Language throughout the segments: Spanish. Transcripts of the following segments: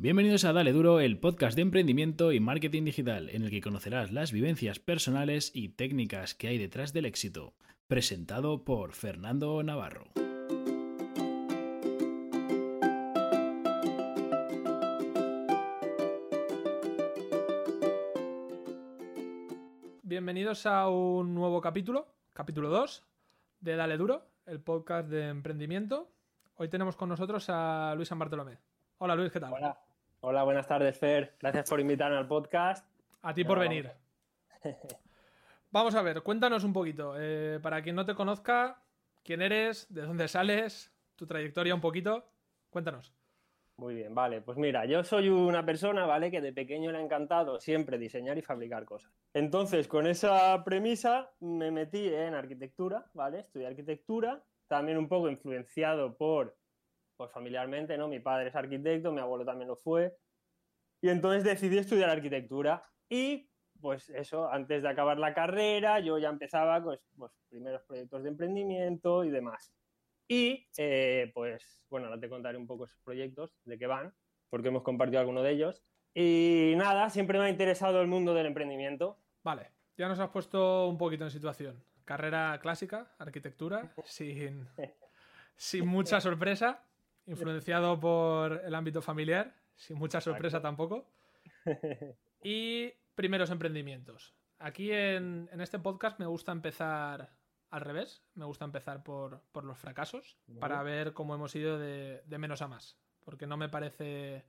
Bienvenidos a Dale Duro, el podcast de emprendimiento y marketing digital, en el que conocerás las vivencias personales y técnicas que hay detrás del éxito. Presentado por Fernando Navarro. Bienvenidos a un nuevo capítulo, capítulo 2 de Dale Duro, el podcast de emprendimiento. Hoy tenemos con nosotros a Luis San Bartolomé. Hola Luis, ¿qué tal? Hola, Hola buenas tardes Fer. Gracias por invitarme al podcast. A ti por venir. Vamos a ver, cuéntanos un poquito. Eh, para quien no te conozca, quién eres, de dónde sales, tu trayectoria un poquito. Cuéntanos. Muy bien, vale. Pues mira, yo soy una persona, ¿vale? Que de pequeño le ha encantado siempre diseñar y fabricar cosas. Entonces, con esa premisa me metí en arquitectura, ¿vale? Estudié arquitectura, también un poco influenciado por, pues familiarmente, ¿no? Mi padre es arquitecto, mi abuelo también lo fue. Y entonces decidí estudiar arquitectura y pues eso, antes de acabar la carrera, yo ya empezaba con pues, primeros proyectos de emprendimiento y demás. Y eh, pues bueno, ahora te contaré un poco esos proyectos, de qué van, porque hemos compartido alguno de ellos. Y nada, siempre me ha interesado el mundo del emprendimiento. Vale, ya nos has puesto un poquito en situación. Carrera clásica, arquitectura, sin, sin mucha sorpresa, influenciado por el ámbito familiar, sin mucha sorpresa tampoco. Y primeros emprendimientos. Aquí en, en este podcast me gusta empezar al revés. Me gusta empezar por, los fracasos para ver cómo hemos ido de, menos a más. Porque no me parece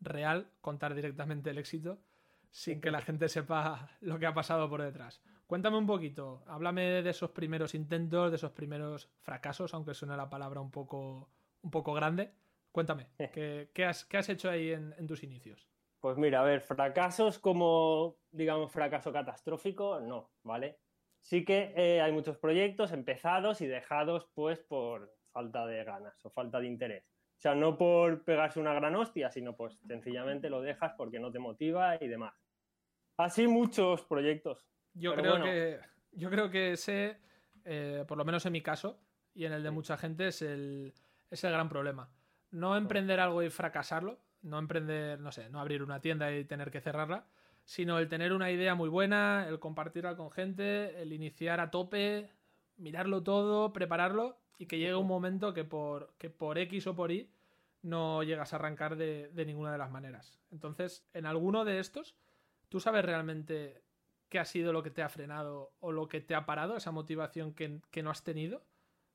real contar directamente el éxito sin que la gente sepa lo que ha pasado por detrás. Cuéntame un poquito, háblame de esos primeros intentos, de esos primeros fracasos, aunque suene la palabra un poco, un poco grande. Cuéntame, ¿qué, has, has, hecho ahí en, en, tus inicios? Pues mira, a ver, fracasos como, digamos, fracaso catastrófico, no, ¿vale? sí que eh, hay muchos proyectos empezados y dejados pues por falta de ganas o falta de interés. O sea, no por pegarse una gran hostia, sino pues sencillamente lo dejas porque no te motiva y demás. Así muchos proyectos. Yo, creo, que, yo creo que ese, eh, por lo menos en mi caso y en el de mucha gente, es el, es el gran problema. No emprender algo y fracasarlo, no emprender, no sé, no abrir una tienda y tener que cerrarla, sino el tener una idea muy buena, el compartirla con gente, el iniciar a tope, mirarlo todo, prepararlo y que llegue un momento que por, que por X o por Y no llegas a arrancar de, ninguna de las maneras. Entonces, en alguno de estos, ¿tú sabes realmente qué ha sido lo que te ha frenado o lo que te ha parado, esa motivación que, no has tenido?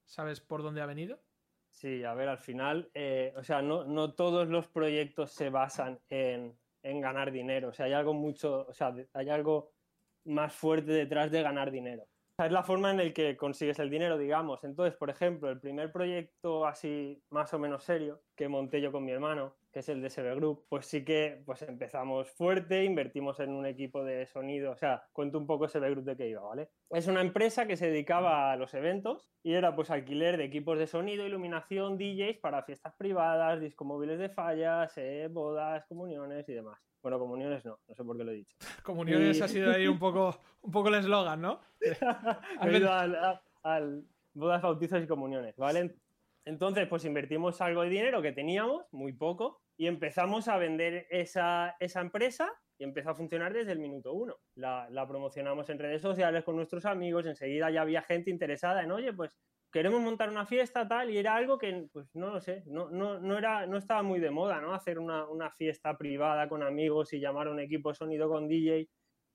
¿Sabes por dónde ha venido? Sí, a ver, al final, eh, o sea, no, no todos los proyectos se basan en, en ganar dinero. O sea, hay algo mucho, o sea, hay algo más fuerte detrás de ganar dinero. Es la forma en la que consigues el dinero, digamos. Entonces, por ejemplo, el primer proyecto así más o menos serio que monté yo con mi hermano que es el DSB Group, pues sí que pues empezamos fuerte, invertimos en un equipo de sonido, o sea, cuento un poco SB Group de qué iba, ¿vale? Es una empresa que se dedicaba a los eventos y era pues alquiler de equipos de sonido, iluminación, DJs para fiestas privadas, discomóviles de fallas, eh, bodas, comuniones y demás. Bueno, comuniones no, no sé por qué lo he dicho. Comuniones ha sido ahí un poco, un poco el eslogan, ¿no? He ido al, al bodas, bautizos y comuniones, ¿vale? Entonces, pues invertimos algo de dinero que teníamos, muy poco, y empezamos a vender esa, esa empresa y empezó a funcionar desde el minuto uno. La, la, promocionamos en redes sociales con nuestros amigos, enseguida ya había gente interesada en, oye, pues queremos montar una fiesta tal, y era algo que, pues no lo sé, no, no, no, era, no estaba muy de moda, ¿no? Hacer una, una fiesta privada con amigos y llamar a un equipo de sonido con DJ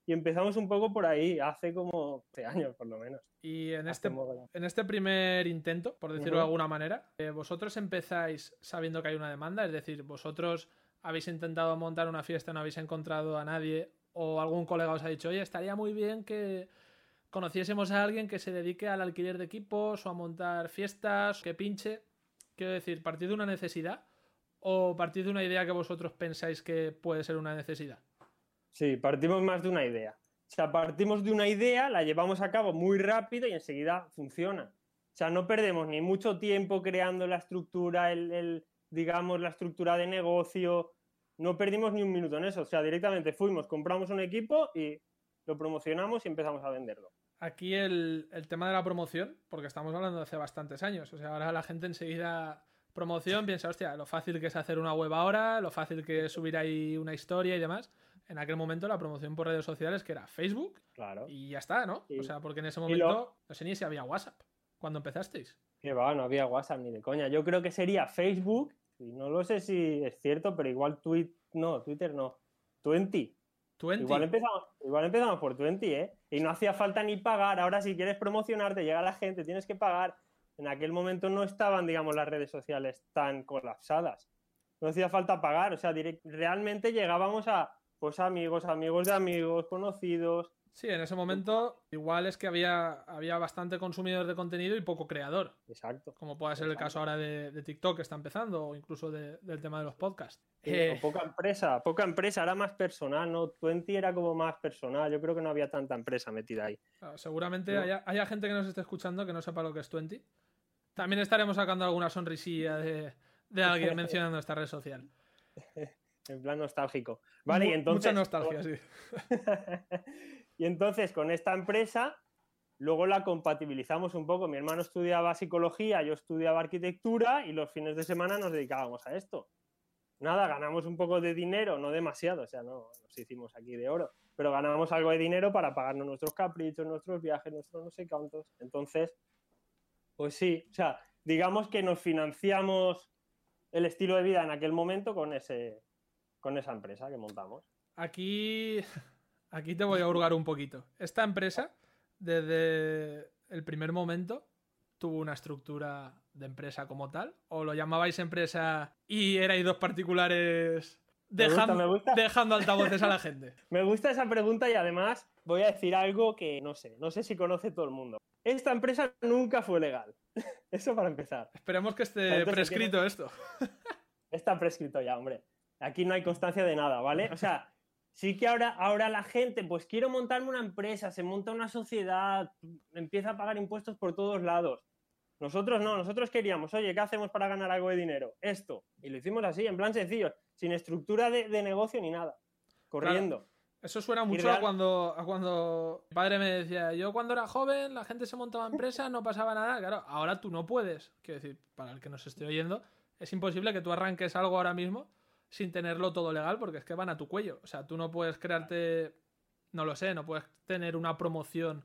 y empezamos un poco por ahí, hace como 13 años por lo menos. Y en este, en este primer intento, por decirlo de alguna manera, eh, vosotros empezáis sabiendo que hay una demanda, es decir, vosotros habéis intentado montar una fiesta, no habéis encontrado a nadie o algún colega os ha dicho, oye, estaría muy bien que conociésemos a alguien que se dedique al alquiler de equipos o a montar fiestas, que pinche. Quiero decir, partir de una necesidad o partir de una idea que vosotros pensáis que puede ser una necesidad. Sí, partimos más de una idea. O sea, partimos de una idea, la llevamos a cabo muy rápido y enseguida funciona. O sea, no perdemos ni mucho tiempo creando la estructura, el, digamos, la estructura de negocio. No perdimos ni un minuto en eso. O sea, directamente fuimos, compramos un equipo y lo promocionamos y empezamos a venderlo. Aquí el, el tema de la promoción, porque estamos hablando de hace bastantes años. O sea, ahora la gente enseguida promoción, piensa, hostia, lo fácil que es hacer una web ahora, lo fácil que es subir ahí una historia y demás. En aquel momento la promoción por redes sociales que era Facebook Claro. y ya está, ¿no? Sí. O sea, porque en ese momento lo- no sé ni si había WhatsApp cuando empezasteis. Que va, no había WhatsApp ni de coña. Yo creo que sería Facebook, y no lo sé si es cierto, pero igual tweet, no, Twitter no. 20. 20. Igual empezamos, igual empezamos por 20, ¿eh? Y no hacía falta ni pagar. Ahora, si quieres promocionarte, llega la gente, tienes que pagar. En aquel momento no estaban, digamos, las redes sociales tan colapsadas. No hacía falta pagar. O sea, direct- realmente llegábamos a, pues, amigos, amigos de amigos, conocidos. Sí, en ese momento igual es que había, había bastante consumidor de contenido y poco creador. Exacto. Como puede ser el caso ahora de, de TikTok que está empezando o incluso de- del tema de los podcasts. Sí, Eh, poca empresa, poca empresa, era más personal, ¿no? 20 era como más personal. Yo creo que no había tanta empresa metida ahí. Claro, Seguramente No. haya, haya gente que nos esté escuchando que no sepa lo que es 20. También estaremos sacando alguna sonrisilla de, de alguien mencionando esta red social. En plan nostálgico. Vale, y entonces. Mucha nostalgia, sí. y entonces con esta empresa, luego la compatibilizamos un poco. Mi hermano estudiaba psicología, yo estudiaba arquitectura y los fines de semana nos dedicábamos a esto. Nada, ganamos un poco de dinero, no demasiado, o sea, no nos hicimos aquí de oro, pero ganamos algo de dinero para pagarnos nuestros caprichos, nuestros viajes, nuestros no sé cuántos. Entonces, pues sí, o sea, digamos que nos financiamos el estilo de vida en aquel momento con, ese, con esa empresa que montamos. Aquí, aquí te voy a hurgar un poquito. Esta empresa, desde el primer momento, tuvo una estructura de empresa como tal? ¿O lo llamabais empresa y erais dos particulares Me gusta, dejando, me gusta. dejando altavoces a la gente? Me gusta esa pregunta y además voy a decir algo que no sé, no sé si conoce todo el mundo. Esta empresa nunca fue legal. Eso para empezar. Esperemos que esté Entonces, prescrito esto. Está prescrito ya, hombre. Aquí no hay constancia de nada, ¿vale? O sea, sí que ahora, ahora la gente, pues quiero montarme una empresa, se monta una sociedad, empieza a pagar impuestos por todos lados. Nosotros no, nosotros queríamos, oye, ¿qué hacemos para ganar algo de dinero? Esto. Y lo hicimos así, en plan sencillo, sin estructura de, de negocio ni nada. Corriendo. Eso suena mucho real- a cuando, a cuando mi padre me decía, yo cuando era joven la gente se montaba empresa, no pasaba nada. Claro, ahora tú no puedes. Quiero decir, para el que nos esté oyendo, es imposible que tú arranques algo ahora mismo sin tenerlo todo legal porque es que van a tu cuello. O sea, tú no puedes crearte, no lo sé, no puedes tener una promoción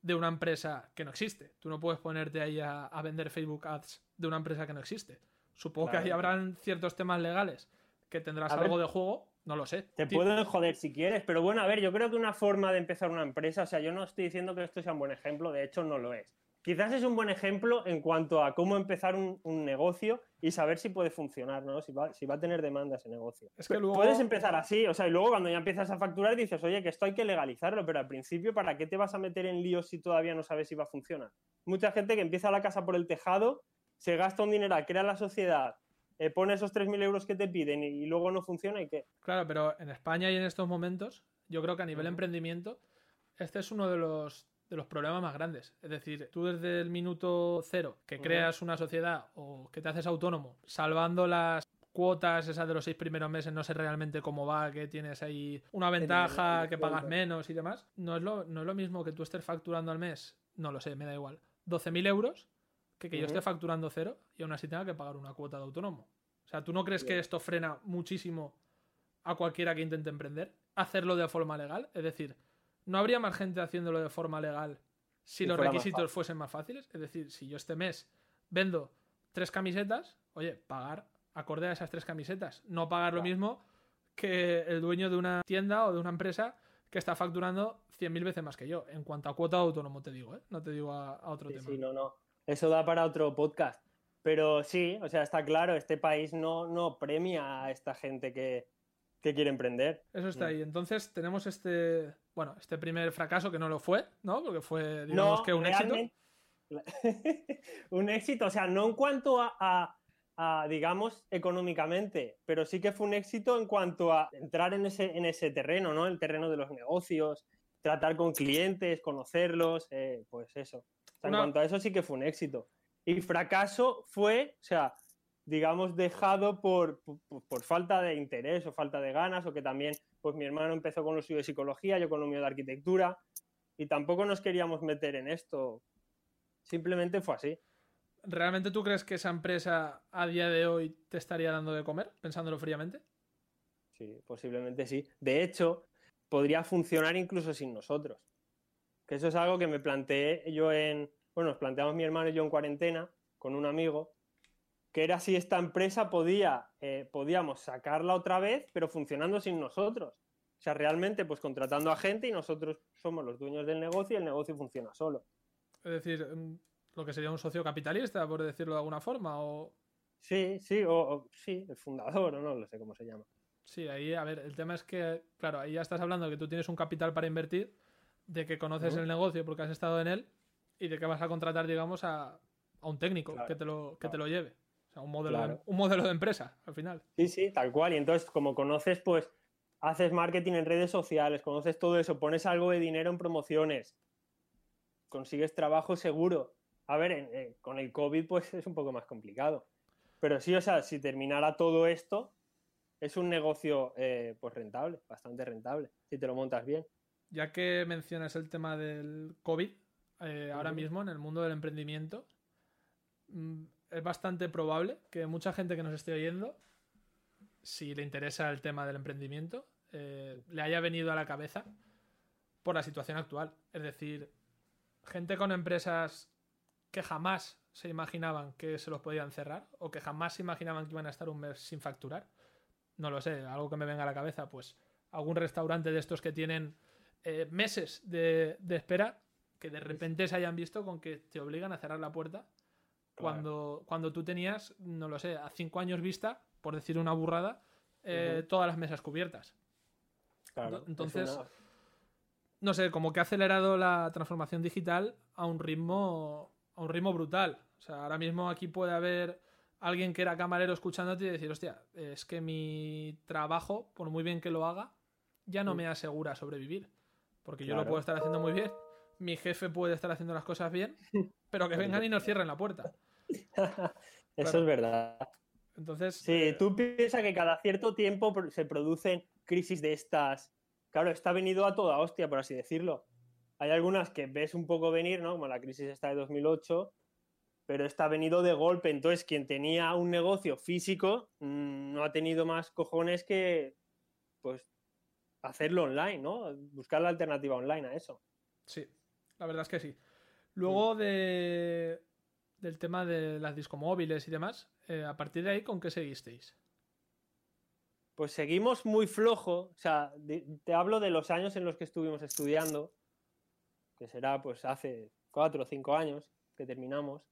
de una empresa que no existe. Tú no puedes ponerte ahí a, a vender Facebook Ads de una empresa que no existe. Supongo que ahí habrán ciertos temas legales que tendrás ver. algo de juego, no lo sé. Te pueden joder si quieres, pero bueno, a ver, yo creo que una forma de empezar una empresa, o sea, yo no estoy diciendo que esto sea un buen ejemplo, de hecho no lo es. Quizás es un buen ejemplo en cuanto a cómo empezar un, un negocio y saber si puede funcionar, ¿no? Si va, si va a tener demanda ese negocio. Es que luego- Puedes empezar así, o sea, y luego cuando ya empiezas a facturar dices, oye, que esto hay que legalizarlo, pero al principio, ¿para qué te vas a meter en líos si todavía no sabes si va a funcionar? Mucha gente que empieza la casa por el tejado, se gasta un dinero, crea la sociedad, eh, pone esos 3.000 euros que te piden y, y luego no funciona y qué. Claro, pero en España y en estos momentos, yo creo que a nivel emprendimiento, este es uno de los, de los problemas más grandes. Es decir, tú desde el minuto cero que creas una sociedad o que te haces autónomo, salvando las cuotas esas de los seis primeros meses, no sé realmente cómo va, que tienes ahí una ventaja, que pagas menos y demás, no es, lo, no es lo mismo que tú estés facturando al mes, no lo sé, me da igual, 12.000 euros, que que yo esté facturando cero y aún así tenga que pagar una cuota de autónomo. O sea, ¿tú no crees que esto frena muchísimo a cualquiera que intente emprender? Hacerlo de forma legal. Es decir, ¿no habría más gente haciéndolo de forma legal si Si los fuera requisitos fuesen más fáciles? Es decir, si yo este mes vendo tres camisetas, oye, pagar acorde a esas tres camisetas. No pagar lo mismo que el dueño de una tienda o de una empresa que está facturando 100.000 veces más que yo. En cuanto a cuota de autónomo te digo, ¿eh? No te digo a, a otro Sí, tema. sí, no, no. Eso da para otro podcast. Pero sí, o sea, está claro, este país no, no premia a esta gente que, que quiere emprender. Eso está ahí. Entonces tenemos este, bueno, este primer fracaso que no lo fue, ¿no? Porque fue, digamos no, que un éxito. un éxito, o sea, no en cuanto a, a- a, digamos, económicamente, pero sí que fue un éxito en cuanto a entrar en ese, en ese terreno, ¿no? El terreno de los negocios, tratar con clientes, conocerlos, eh, pues eso. O sea, Una- En cuanto a eso sí que fue un éxito. Y fracaso fue, o sea, digamos, dejado por, por, por falta de interés o falta de ganas, o que también, pues mi hermano empezó con lo suyo de psicología, yo con lo mío de arquitectura, y tampoco nos queríamos meter en esto. Simplemente fue así. ¿realmente tú crees que esa empresa a día de hoy te estaría dando de comer, pensándolo fríamente? Sí, posiblemente sí. De hecho, podría funcionar incluso sin nosotros. Que eso es algo que me planteé yo en, bueno, nos planteamos mi hermano y yo en cuarentena con un amigo, que era si esta empresa podía, eh, podíamos sacarla otra vez, pero funcionando sin nosotros. O sea, realmente, pues contratando a gente y nosotros somos los dueños del negocio y el negocio funciona solo. Es decir, mm, lo que sería un socio capitalista, por decirlo de alguna forma, o... Sí, sí, o, sí, el fundador, o no lo sé cómo se llama. Sí, ahí, a ver, el tema es que, claro, ahí ya estás hablando de que tú tienes un capital para invertir, de que conoces el negocio porque has estado en él y de que vas a contratar, digamos, a, un técnico que, te lo, que te lo lleve. O sea, un modelo, un modelo de empresa, al final. Sí, sí, tal cual. Y entonces, como conoces, pues haces marketing en redes sociales, conoces todo eso, pones algo de dinero en promociones, consigues trabajo seguro. A ver, con el COVID pues es un poco más complicado. Pero sí, o sea, si terminara todo esto, es un negocio eh, pues rentable, bastante rentable, si te lo montas bien. Ya que mencionas el tema del COVID, eh, ahora mismo en el mundo del emprendimiento, mm, es bastante probable que mucha gente que nos esté oyendo, si le interesa el tema del emprendimiento, eh, le haya venido a la cabeza por la situación actual. Es decir, gente con empresas que jamás se imaginaban que se los podían cerrar o que jamás se imaginaban que iban a estar un mes sin facturar. No lo sé, algo que me venga a la cabeza, pues algún restaurante de estos que tienen eh, meses de, espera que de repente se hayan visto con que te obligan a cerrar la puerta cuando, cuando tú tenías, no lo sé, a cinco años vista, por decir una burrada, eh, todas las mesas cubiertas. Entonces, no sé, como que ha acelerado la transformación digital a un ritmo a un ritmo brutal. O sea, ahora mismo aquí puede haber alguien que era camarero escuchándote y decir, hostia, es que mi trabajo, por muy bien que lo haga, ya no me asegura sobrevivir. Porque yo lo puedo estar haciendo muy bien, mi jefe puede estar haciendo las cosas bien, pero que vengan y nos cierren la puerta. Eso es verdad. Entonces. Sí, eh, tú piensas que cada cierto tiempo se producen crisis de estas. Claro, está venido a toda hostia, por así decirlo. Hay algunas que ves un poco venir, ¿no? Como la crisis esta de 2008, pero está venido de golpe. Entonces, quien tenía un negocio físico mm, no ha tenido más cojones que, pues, hacerlo online, ¿no? Buscar la alternativa online a eso. Sí, la verdad es que sí. Luego de, del tema de las discomóviles y demás, eh, a partir de ahí, ¿con qué seguisteis? Pues seguimos muy flojo, o sea, te hablo de los años en los que estuvimos estudiando, que será pues hace cuatro o cinco años que terminamos.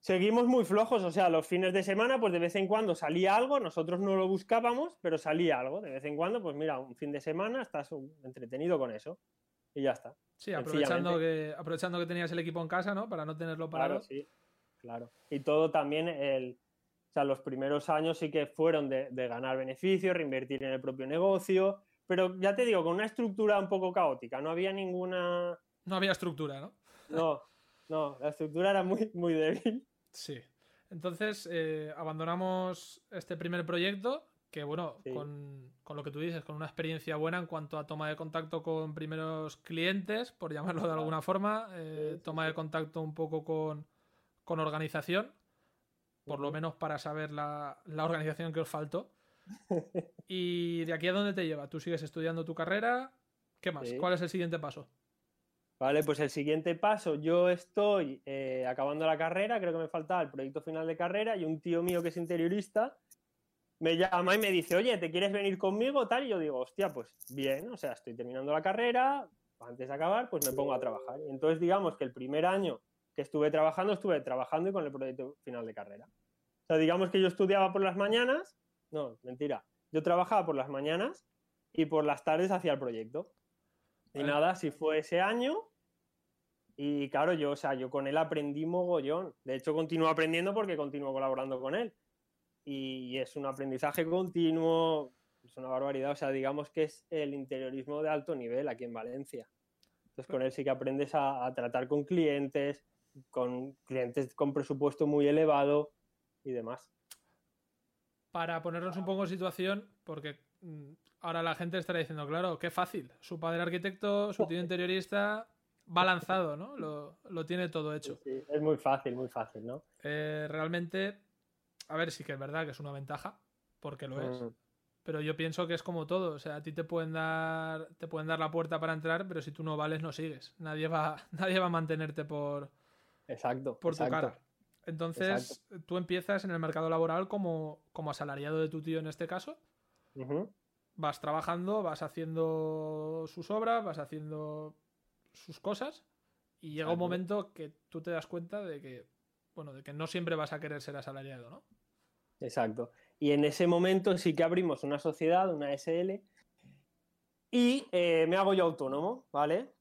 Seguimos muy flojos, o sea, los fines de semana, pues de vez en cuando salía algo, nosotros no lo buscábamos, pero salía algo. De vez en cuando, pues mira, un fin de semana estás entretenido con eso y ya está. Sí, aprovechando que, aprovechando que tenías el equipo en casa, ¿no? Para no tenerlo parado. Claro, sí, claro. Y todo también, el, o sea, los primeros años sí que fueron de, ganar beneficios, reinvertir en el propio negocio, pero ya te digo, con una estructura un poco caótica, no había ninguna... No había estructura, ¿no? No, no, la estructura era muy, muy débil. Sí. Entonces, eh, abandonamos este primer proyecto que bueno, con, lo que tú dices, con una experiencia buena en cuanto a toma de contacto con primeros clientes, por llamarlo de alguna forma, eh, toma de contacto un poco con, organización, por lo menos para saber la, organización que os faltó. ¿Y de aquí a dónde te lleva? ¿Tú sigues estudiando tu carrera? ¿Qué más? ¿Cuál es el siguiente paso? Vale, pues el siguiente paso, yo estoy eh, acabando la carrera, creo que me falta el proyecto final de carrera y un tío mío que es interiorista me llama y me dice, oye, ¿te quieres venir conmigo? Tal, y yo digo, hostia, pues bien, o sea, estoy terminando la carrera, antes de acabar, pues me pongo a trabajar. Y entonces, digamos que el primer año que estuve trabajando, estuve trabajando y con el proyecto final de carrera. O sea, digamos que yo estudiaba por las mañanas, no, mentira, yo trabajaba por las mañanas y por las tardes hacía el proyecto. Y nada, si fue ese año, y claro, yo, o sea, yo con él aprendí mogollón. De hecho, continúo aprendiendo porque continúo colaborando con él y es un aprendizaje continuo, es una barbaridad, o sea, digamos que es el interiorismo de alto nivel aquí en Valencia. Entonces con él sí que aprendes a, tratar con clientes, con clientes con presupuesto muy elevado y demás. Para ponernos un poco en situación, porque mm, ahora la gente estará diciendo, claro, qué fácil, su padre arquitecto, su tío interiorista, va lanzado, ¿no? Lo, tiene todo hecho. Sí, es muy fácil, muy fácil, ¿no? Eh, realmente, a ver, sí que es verdad que es una ventaja, porque lo es. Mm. Pero yo pienso que es como todo. O sea, a ti te pueden dar, te pueden dar la puerta para entrar, pero si tú no vales, no sigues. Nadie va, nadie va a mantenerte por, exacto, por tu cara. Entonces, tú empiezas en el mercado laboral como, como asalariado de tu tío en este caso. Vas trabajando, vas haciendo sus obras, vas haciendo sus cosas. Y llega un momento que tú te das cuenta de que, bueno, de que no siempre vas a querer ser asalariado, ¿no? Exacto. Y en ese momento sí que abrimos una sociedad, una SL, y eh, me hago yo autónomo, ¿vale?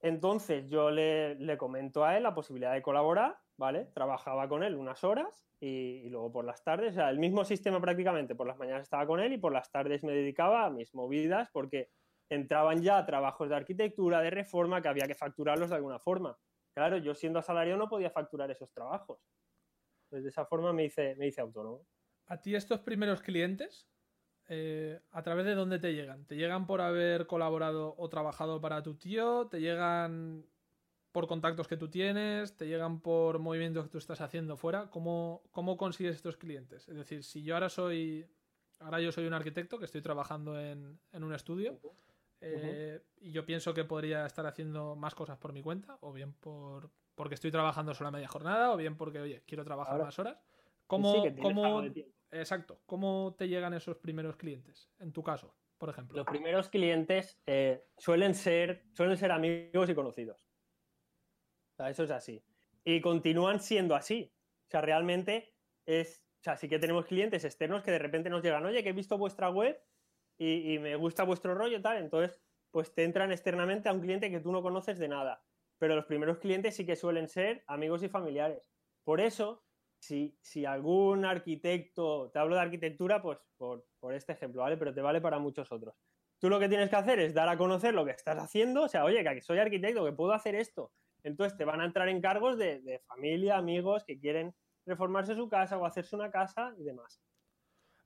Entonces yo le, comento a él la posibilidad de colaborar, ¿vale? Trabajaba con él unas horas y, luego por las tardes, o sea, el mismo sistema prácticamente, por las mañanas estaba con él y por las tardes me dedicaba a mis movidas porque entraban ya trabajos de arquitectura, de reforma, que había que facturarlos de alguna forma. Claro, yo siendo asalariado no podía facturar esos trabajos. Entonces de esa forma me hice, me hice autónomo. ¿A ti estos primeros clientes, eh, a través de dónde te llegan? ¿Te llegan por haber colaborado o trabajado para tu tío? ¿Te llegan por contactos que tú tienes? ¿Te llegan por movimientos que tú estás haciendo fuera? ¿Cómo, cómo consigues estos clientes? Es decir, si yo ahora soy, ahora yo soy un arquitecto que estoy trabajando en, un estudio eh, y yo pienso que podría estar haciendo más cosas por mi cuenta, o bien por, porque estoy trabajando solo a media jornada, o bien porque, oye, quiero trabajar más horas. ¿Cómo, exacto, ¿cómo te llegan esos primeros clientes? En tu caso, por ejemplo. Los primeros clientes eh, suelen, ser, suelen ser amigos y conocidos. eso es así. Y continúan siendo así. O sea, realmente es. O sea, sí que tenemos clientes externos que de repente nos llegan, oye, que he visto vuestra web y, y me gusta vuestro rollo, tal. Entonces, pues te entran externamente a un cliente que tú no conoces de nada. Pero los primeros clientes sí que suelen ser amigos y familiares. Por eso, si, algún arquitecto, te hablo de arquitectura, pues por, este ejemplo, ¿vale? Pero te vale para muchos otros. Tú lo que tienes que hacer es dar a conocer lo que estás haciendo, o sea, oye, que soy arquitecto, que puedo hacer esto. Entonces te van a entrar encargos de, de familia, amigos que quieren reformarse su casa o hacerse una casa y demás.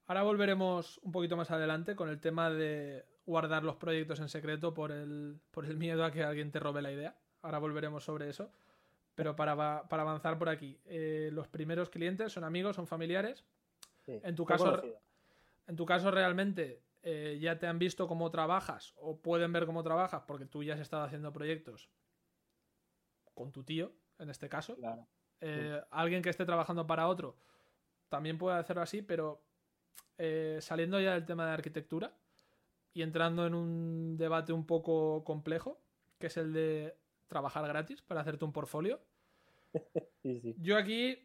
Ahora volveremos un poquito más adelante con el tema de guardar los proyectos en secreto por el, por el miedo a que alguien te robe la idea. Ahora volveremos sobre eso. Pero para, avanzar por aquí, eh, los primeros clientes son amigos, son familiares. en, tu caso, en tu caso, realmente eh, ya te han visto cómo trabajas o pueden ver cómo trabajas porque tú ya has estado haciendo proyectos con tu tío, en este caso. Eh, alguien que esté trabajando para otro también puede hacerlo así, pero saliendo ya del tema de arquitectura y entrando en un debate un poco complejo, que es el de trabajar gratis para hacerte un portfolio. Yo aquí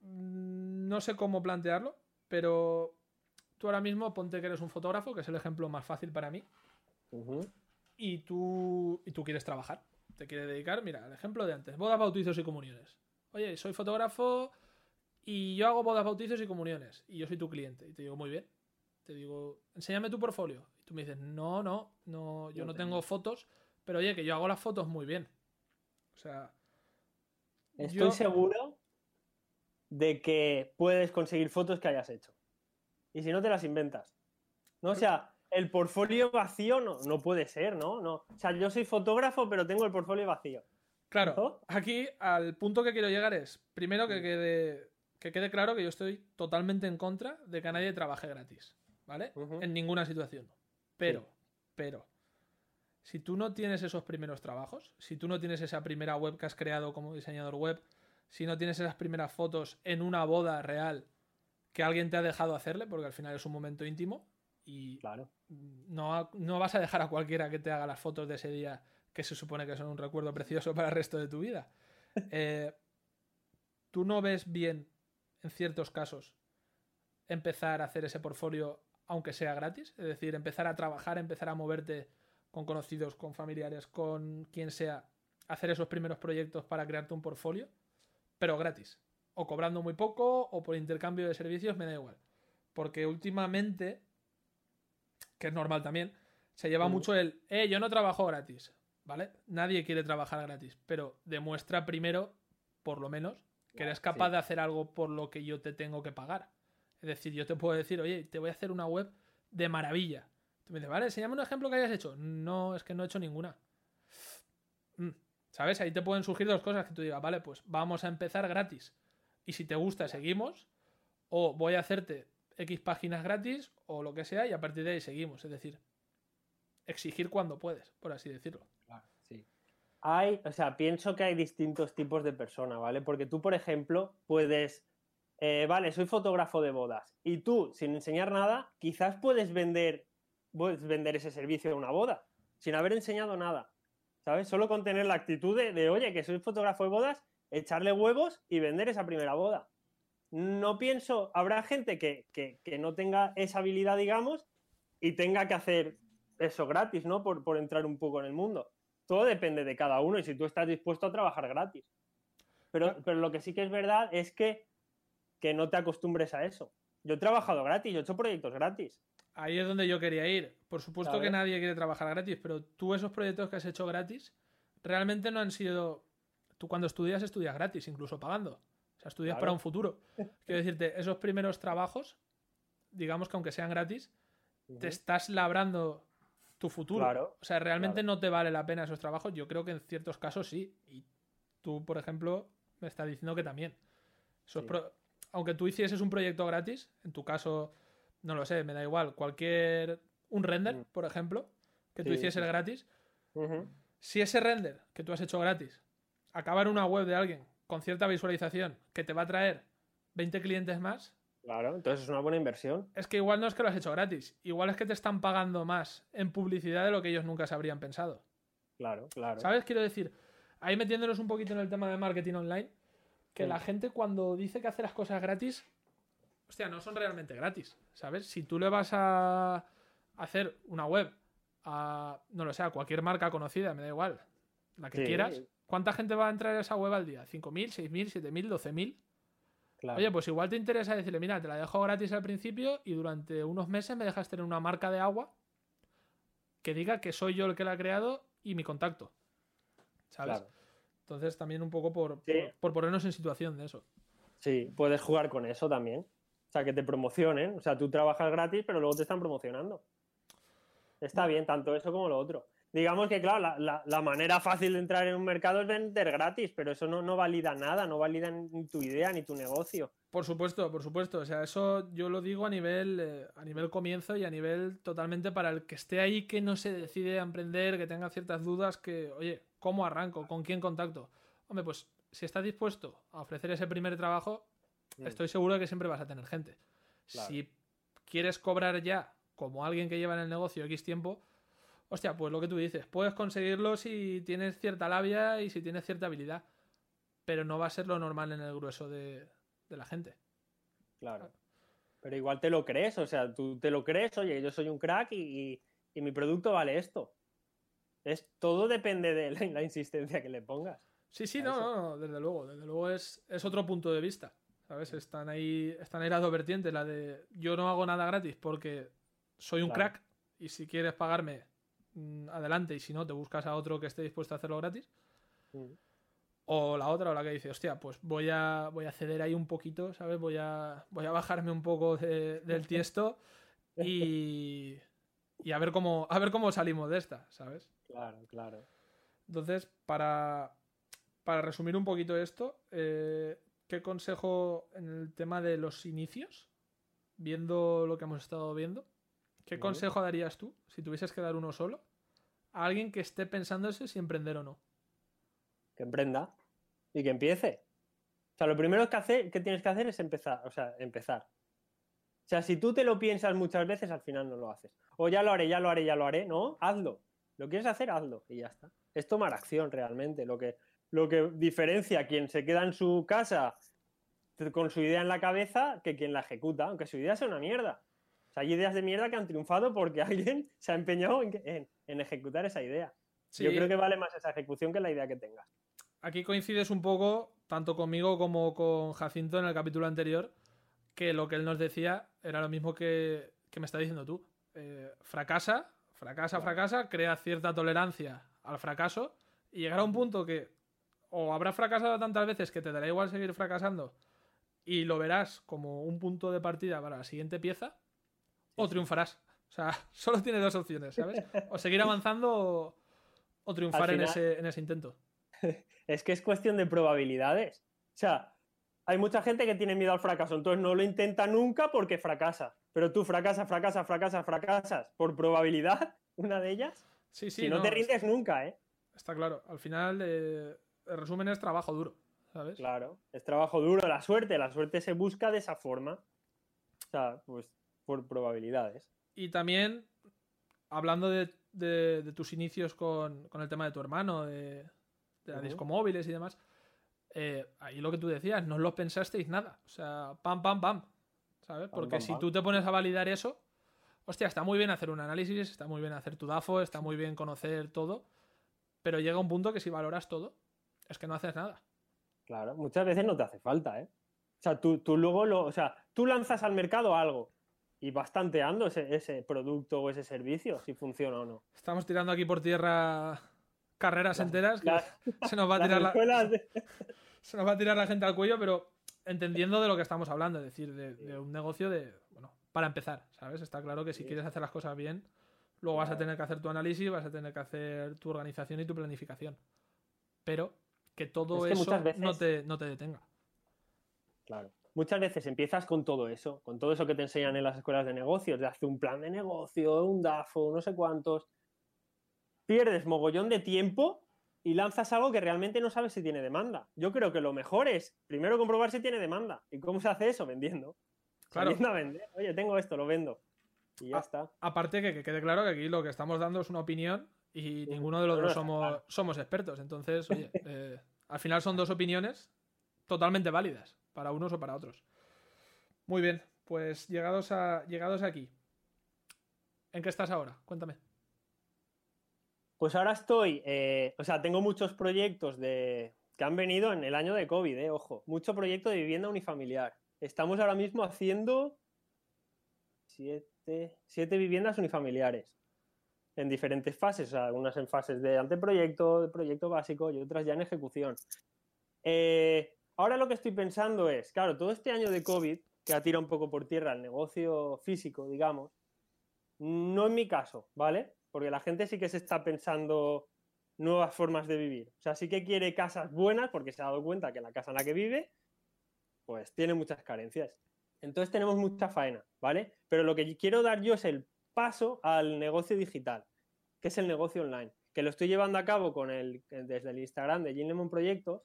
mm, no sé cómo plantearlo, pero tú ahora mismo ponte que eres un fotógrafo, que es el ejemplo más fácil para mí, y, tú, y tú quieres trabajar, te quieres dedicar, mira, el ejemplo de antes, bodas, bautizos y comuniones. Oye, soy fotógrafo y yo hago bodas, bautizos y comuniones, y yo soy tu cliente, y te digo, muy bien, te digo, enséñame tu portfolio. Y tú me dices, no, no, no yo no tengo fotos, pero oye, que yo hago las fotos muy bien. O sea. Estoy seguro de que puedes conseguir fotos que hayas hecho. Y si no, te las inventas. ¿No? O sea, el portfolio vacío no, no puede ser, ¿no? ¿no? O sea, yo soy fotógrafo, pero tengo el portfolio vacío. Claro, aquí al punto que quiero llegar es, primero que quede, que quede claro que yo estoy totalmente en contra de que nadie trabaje gratis, ¿vale? En ninguna situación. Pero, pero, si tú no tienes esos primeros trabajos, si tú no tienes esa primera web que has creado como diseñador web, si no tienes esas primeras fotos en una boda real que alguien te ha dejado hacerle, porque al final es un momento íntimo y claro. no, no vas a dejar a cualquiera que te haga las fotos de ese día que se supone que son un recuerdo precioso para el resto de tu vida. Eh, tú no ves bien, en ciertos casos, empezar a hacer ese portfolio aunque sea gratis, es decir, empezar a trabajar, empezar a moverte con conocidos, con familiares, con quien sea, hacer esos primeros proyectos para crearte un portfolio, pero gratis. O cobrando muy poco o por intercambio de servicios, me da igual. Porque últimamente, que es normal también, se lleva mucho el, eh, yo no trabajo gratis, ¿vale? Nadie quiere trabajar gratis, pero demuestra primero, por lo menos, que eres capaz de hacer algo por lo que yo te tengo que pagar. Es decir, yo te puedo decir, oye, te voy a hacer una web de maravilla. Tú me dices, vale, enséñame un ejemplo que hayas hecho. No, es que no he hecho ninguna. Mm, ¿Sabes? Ahí te pueden surgir dos cosas que tú digas, vale, pues vamos a empezar gratis. Y si te gusta, seguimos. O voy a hacerte X páginas gratis o lo que sea y a partir de ahí seguimos. Es decir, exigir cuando puedes, por así decirlo. Sí. Hay, o sea, pienso que hay distintos tipos de personas, ¿vale? Porque tú, por ejemplo, puedes, eh, vale, soy fotógrafo de bodas y tú, sin enseñar nada, quizás puedes vender, puedes vender ese servicio a una boda, sin haber enseñado nada, ¿sabes? Solo con tener la actitud de, de oye, que soy fotógrafo de bodas, echarle huevos y vender esa primera boda. No pienso, habrá gente que, que, que no tenga esa habilidad, digamos, y tenga que hacer eso gratis, ¿no? Por, por, entrar un poco en el mundo. Todo depende de cada uno y si tú estás dispuesto a trabajar gratis. Pero, pero lo que sí que es verdad es que, que no te acostumbres a eso. Yo he trabajado gratis, yo he hecho proyectos gratis. Ahí es donde yo quería ir. Por supuesto que nadie quiere trabajar gratis, pero tú esos proyectos que has hecho gratis realmente no han sido... Tú cuando estudias, estudias gratis, incluso pagando. O sea, estudias para un futuro. Quiero decirte, esos primeros trabajos, digamos que aunque sean gratis, uh -huh. te estás labrando tu futuro. Claro, o sea, realmente claro. no te vale la pena esos trabajos. Yo creo que en ciertos casos sí. Y tú, por ejemplo, me estás diciendo que también. Sí. Pro... Aunque tú hicieses un proyecto gratis, en tu caso, no lo sé, me da igual. Cualquier. Un render, mm. por ejemplo, que tú sí, hicieses sí. gratis. Uh -huh. Si ese render que tú has hecho gratis acaba en una web de alguien con cierta visualización que te va a traer 20 clientes más, Claro, entonces es una buena inversión. Es que igual no es que lo has hecho gratis, igual es que te están pagando más en publicidad de lo que ellos nunca se habrían pensado. Claro, claro. ¿Sabes? Quiero decir, ahí metiéndonos un poquito en el tema de marketing online, que sí. la gente cuando dice que hace las cosas gratis, hostia, no son realmente gratis, ¿sabes? Si tú le vas a hacer una web a, no lo sé, a cualquier marca conocida, me da igual, la que sí. quieras, ¿cuánta gente va a entrar a esa web al día? ¿5.000, 6.000, 7.000, 12.000? Claro. Oye, pues igual te interesa decirle, mira, te la dejo gratis al principio y durante unos meses me dejas tener una marca de agua que diga que soy yo el que la ha creado y mi contacto. ¿Sabes? Claro. Entonces también un poco por, sí. por, por, ponernos en situación de eso. Sí, puedes jugar con eso también. Sea, que te promocionen. O sea, tú trabajas gratis, pero luego te están promocionando. Está bien, tanto eso como lo otro digamos que, claro, la, la, la, manera fácil de entrar en un mercado es vender gratis, pero eso no, no valida nada, no valida ni tu idea ni tu negocio. Por supuesto, por supuesto. O sea, eso yo lo digo a nivel, eh, a nivel comienzo y a nivel totalmente para el que esté ahí, que no se decide a emprender, que tenga ciertas dudas, que, oye, ¿cómo arranco? ¿Con quién contacto? Hombre, pues si estás dispuesto a ofrecer ese primer trabajo, mm. estoy seguro de que siempre vas a tener gente. Claro. Si quieres cobrar ya como alguien que lleva en el negocio X tiempo, hostia, pues lo que tú dices, puedes conseguirlo si tienes cierta labia y si tienes cierta habilidad, pero no va a ser lo normal en el grueso de, de la gente. Claro. Pero igual te lo crees, o sea, tú te lo crees, oye, yo soy un crack y, y, y mi producto vale esto. Es, todo depende de la, la, insistencia que le pongas. Sí, sí, no, no, no, desde luego, desde luego es, es otro punto de vista. ¿Sabes? Están ahí, están ahí las dos vertientes, la de yo no hago nada gratis porque soy un claro. crack y si quieres pagarme Mm, adelante y si no, te buscas a otro que esté dispuesto a hacerlo gratis. Mm. O la otra, o la que dice, hostia, pues voy a, voy a ceder ahí un poquito, ¿sabes? Voy a, voy a bajarme un poco de, del tiesto y, y a, ver cómo, a ver cómo salimos de esta, ¿sabes? Claro, claro. Entonces, para, para resumir un poquito esto, eh, ¿qué consejo en el tema de los inicios? Viendo lo que hemos estado viendo, ¿Qué consejo darías tú, si tuvieses que dar uno solo, a alguien que esté pensándose si emprender o no? Que emprenda y que empiece. O sea, lo primero que, hacer, que tienes que hacer es empezar. O sea, empezar. O sea, si tú te lo piensas muchas veces, al final no lo haces. O ya lo haré, ya lo haré, ya lo haré. No, hazlo. Lo quieres hacer, hazlo. Y ya está. Es tomar acción realmente. Lo que, lo que diferencia a quien se queda en su casa con su idea en la cabeza que quien la ejecuta, aunque su idea sea una mierda sea, hay ideas de mierda que han triunfado porque alguien se ha empeñado en, en, en ejecutar esa idea. Sí. Yo creo que vale más esa ejecución que la idea que tengas. Aquí coincides un poco, tanto conmigo como con Jacinto en el capítulo anterior, que lo que él nos decía era lo mismo que, que me está diciendo tú. Eh, fracasa, fracasa, fracasa, crea cierta tolerancia al fracaso y llegará a un punto que o habrá fracasado tantas veces que te dará igual seguir fracasando y lo verás como un punto de partida para la siguiente pieza o triunfarás. O sea, solo tienes dos opciones, ¿sabes? O seguir avanzando o, o triunfar final, en, ese, en ese intento. es que es cuestión de probabilidades. O sea, hay mucha gente que tiene miedo al fracaso, entonces no lo intenta nunca porque fracasa. Pero tú fracasas, fracasas, fracasas, fracasas por probabilidad, una de ellas. Sí, sí. Si no, te rindes nunca, ¿eh? Está claro. Al final, eh, el resumen es trabajo duro, ¿sabes? Claro, es trabajo duro, la suerte, la suerte se busca de esa forma. O sea, pues por probabilidades. Y también, hablando de, de, tus inicios con, con, el tema de tu hermano, de, de la disco móviles y demás, eh, ahí lo que tú decías, no lo pensasteis nada. O sea, pam, pam, pam. ¿Sabes? Porque si tú te pones a validar eso, hostia, está muy bien hacer un análisis, está muy bien hacer tu DAFO, está muy bien conocer todo, pero llega un punto que si valoras todo, es que no haces nada. Claro, muchas veces no te hace falta, ¿eh? O sea, tú, tú luego lo. O sea, tú lanzas al mercado algo y vas tanteando ese, ese producto o ese servicio, si funciona o no. Estamos tirando aquí por tierra carreras enteras que se nos va a tirar la se nos va a tirar la gente al cuello, pero entendiendo de lo que estamos hablando, es decir, de, un negocio de, bueno, para empezar, ¿sabes? Está claro que si quieres hacer las cosas bien, luego vas a tener que hacer tu análisis, vas a tener que hacer tu organización y tu planificación. Pero que todo eso no, te, no te detenga. Claro. Muchas veces empiezas con todo eso, con todo eso que te enseñan en las escuelas de negocios, de hacer un plan de negocio, un DAFO, no sé cuántos. Pierdes mogollón de tiempo y lanzas algo que realmente no sabes si tiene demanda. Yo creo que lo mejor es primero comprobar si tiene demanda. ¿Y cómo se hace eso? Vendiendo. Claro. a vender. Oye, tengo esto, lo vendo. Y ya está. Aparte que, quede claro que aquí lo que estamos dando es una opinión y ninguno de los dos somos, somos expertos. Entonces, oye, eh, al final son dos opiniones totalmente válidas para unos o para otros. Muy bien, pues llegados, a, llegados aquí. ¿En qué estás ahora? Cuéntame. Pues ahora estoy, eh, o sea, tengo muchos proyectos de, que han venido en el año de COVID, eh, ojo, mucho proyecto de vivienda unifamiliar. Estamos ahora mismo haciendo siete, viviendas unifamiliares en diferentes fases, o sea, algunas en fases de anteproyecto, de proyecto básico y otras ya en ejecución. Eh, ahora lo que estoy pensando es, claro, todo este año de COVID, que ha tirado un poco por tierra el negocio físico, digamos, no en mi caso, ¿vale? porque la gente sí que se está pensando nuevas formas de vivir. O sea, sí que quiere casas buenas porque se ha dado cuenta que la casa en la que vive, pues tiene muchas carencias. Entonces tenemos mucha faena, ¿vale? Pero lo que quiero dar yo es el paso al negocio digital, que es el negocio online, que lo estoy llevando a cabo con el, desde el Instagram de Jim Lemon Proyectos,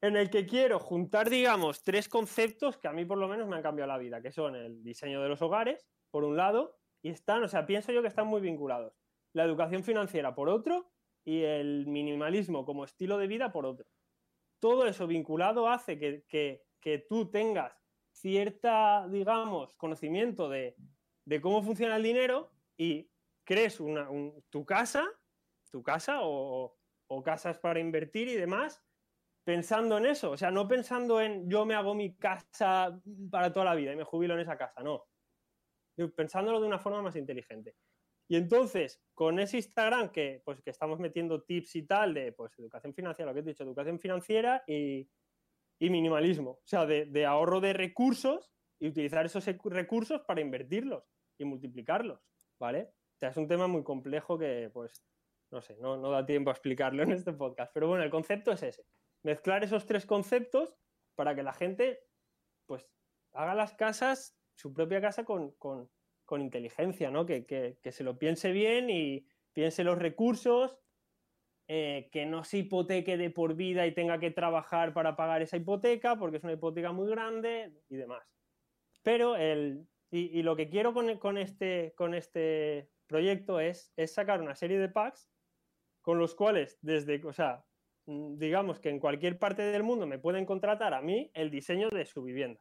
en el que quiero juntar, digamos, tres conceptos que a mí por lo menos me han cambiado la vida, que son el diseño de los hogares, por un lado, y están, o sea, pienso yo que están muy vinculados. La educación financiera por otro y el minimalismo como estilo de vida por otro. Todo eso vinculado hace que, tú tengas cierta, digamos, conocimiento de, cómo funciona el dinero y crees una, tu casa, tu casa o, o casas para invertir y demás, pensando en eso. O sea, no pensando en yo me hago mi casa para toda la vida y me jubilo en esa casa, no pensándolo de una forma más inteligente. Y entonces, con ese Instagram que, pues, que estamos metiendo tips y tal de pues, educación financiera, lo que he dicho, educación financiera y, minimalismo, o sea, de, ahorro de recursos y utilizar esos recursos para invertirlos y multiplicarlos, ¿vale? O sea, es un tema muy complejo que, pues, no sé, no, no da tiempo a explicarlo en este podcast, pero bueno, el concepto es ese, mezclar esos tres conceptos para que la gente, pues, haga las casas su propia casa con, inteligencia, ¿no? Que, se lo piense bien y piense los recursos, eh, que no se hipoteque de por vida y tenga que trabajar para pagar esa hipoteca, porque es una hipoteca muy grande y demás. Pero el, y, lo que quiero con, este, con este proyecto es, sacar una serie de packs con los cuales, desde, o sea, digamos que en cualquier parte del mundo me pueden contratar a mí el diseño de su vivienda,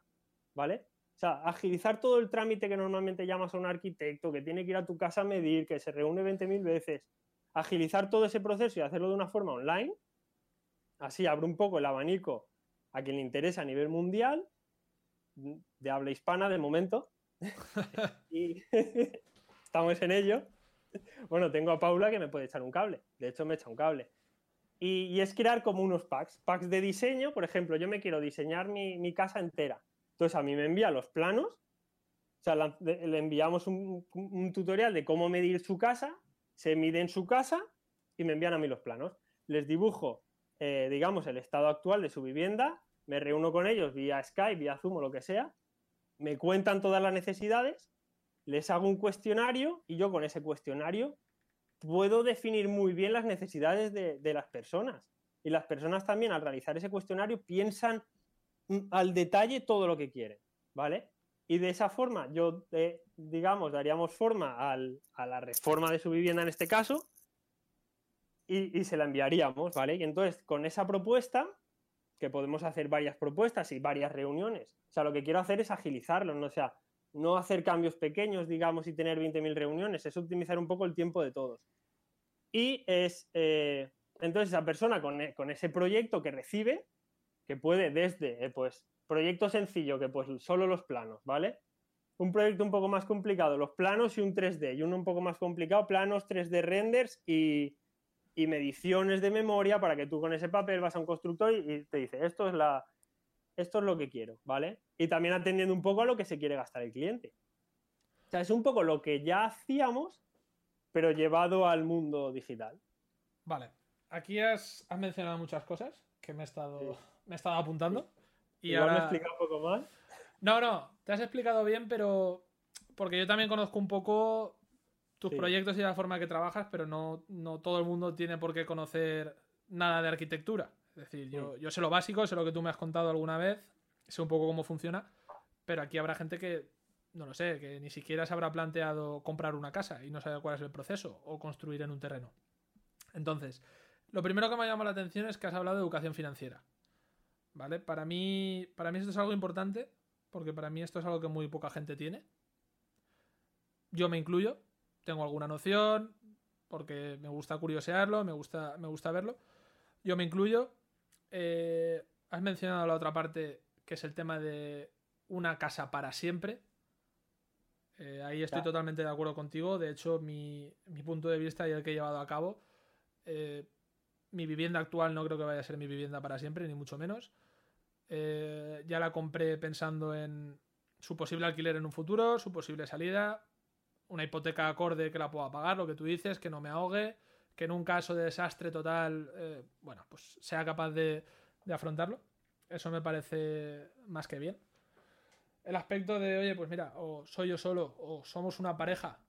¿vale? O sea, agilizar todo el trámite que normalmente llamas a un arquitecto, que tiene que ir a tu casa a medir, que se reúne 20.000 veces, agilizar todo ese proceso y hacerlo de una forma online, así abre un poco el abanico a quien le interesa a nivel mundial, de habla hispana de momento, estamos en ello. Bueno, tengo a Paula que me puede echar un cable, de hecho me echa un cable. Y, es crear como unos packs, packs de diseño, por ejemplo, yo me quiero diseñar mi casa entera entonces a mí me envía los planos, o sea, le enviamos un, tutorial de cómo medir su casa, se mide en su casa y me envían a mí los planos. Les dibujo eh, digamos, el estado actual de su vivienda, me reúno con ellos vía Skype, vía Zoom o lo que sea, me cuentan todas las necesidades, les hago un cuestionario y yo con ese cuestionario puedo definir muy bien las necesidades de, de las personas. Y las personas también al realizar ese cuestionario piensan mm, al detalle todo lo que quieren, ¿vale? Y de esa forma, yo, eh, digamos, daríamos forma a la reforma de su vivienda en este caso y, y, se la enviaríamos, ¿vale? Y entonces, con esa propuesta, que podemos hacer varias propuestas y varias reuniones, o sea, lo que quiero hacer es agilizarlo, ¿no? Sea, no hacer cambios pequeños, digamos, y tener 20.000 reuniones, es optimizar un poco el tiempo de todos. Y es, eh, entonces, esa persona con, e, con, ese proyecto que recibe, que puede desde, eh, pues, proyecto sencillo, que pues solo los planos, ¿vale? Un proyecto un poco más complicado, los planos y un 3D, y uno un poco más complicado, planos, 3D renders y, y mediciones de memoria para que tú con ese papel vas a un constructor y, te dice, esto es, la, esto es lo que quiero, ¿vale? Y también atendiendo un poco a lo que se quiere gastar el cliente. O sea, es un poco lo que ya hacíamos, pero llevado al mundo digital. Vale. Aquí has, has mencionado muchas cosas que me he estado, sí. me he estado apuntando. Y Igual ahora... me he explicado un poco mal. No, no, te has explicado bien, pero porque yo también conozco un poco tus Sí. proyectos y la forma que trabajas, pero no, no todo el mundo tiene por qué conocer nada de arquitectura. Es decir, yo, Mm. yo sé lo básico, sé lo que tú me has contado alguna vez, sé un poco cómo funciona, pero aquí habrá gente que, no lo sé, que ni siquiera se habrá planteado comprar una casa y no sabe cuál es el proceso o construir en un terreno. Entonces, lo primero que me ha llamado la atención es que has hablado de educación financiera. ¿Vale? Para mí, para mí esto es algo importante, porque para mí esto es algo que muy poca gente tiene. Yo me incluyo, tengo alguna noción, porque me gusta curiosearlo, me gusta, me gusta verlo. Yo me incluyo. Eh, has mencionado la otra parte, que es el tema de una casa para siempre. Eh, ahí estoy totalmente de acuerdo contigo. De hecho, mi, mi punto de vista y el que he llevado a cabo, eh, mi vivienda actual no creo que vaya a ser mi vivienda para siempre, ni mucho menos. Eh, ya la compré pensando en su posible alquiler en un futuro, su posible salida, una hipoteca acorde que la pueda pagar, lo que tú dices, que no me ahogue, que en un caso de desastre total, eh, bueno, pues sea capaz de, de afrontarlo. Eso me parece más que bien. El aspecto de, oye, pues mira, o soy yo solo, o somos una pareja,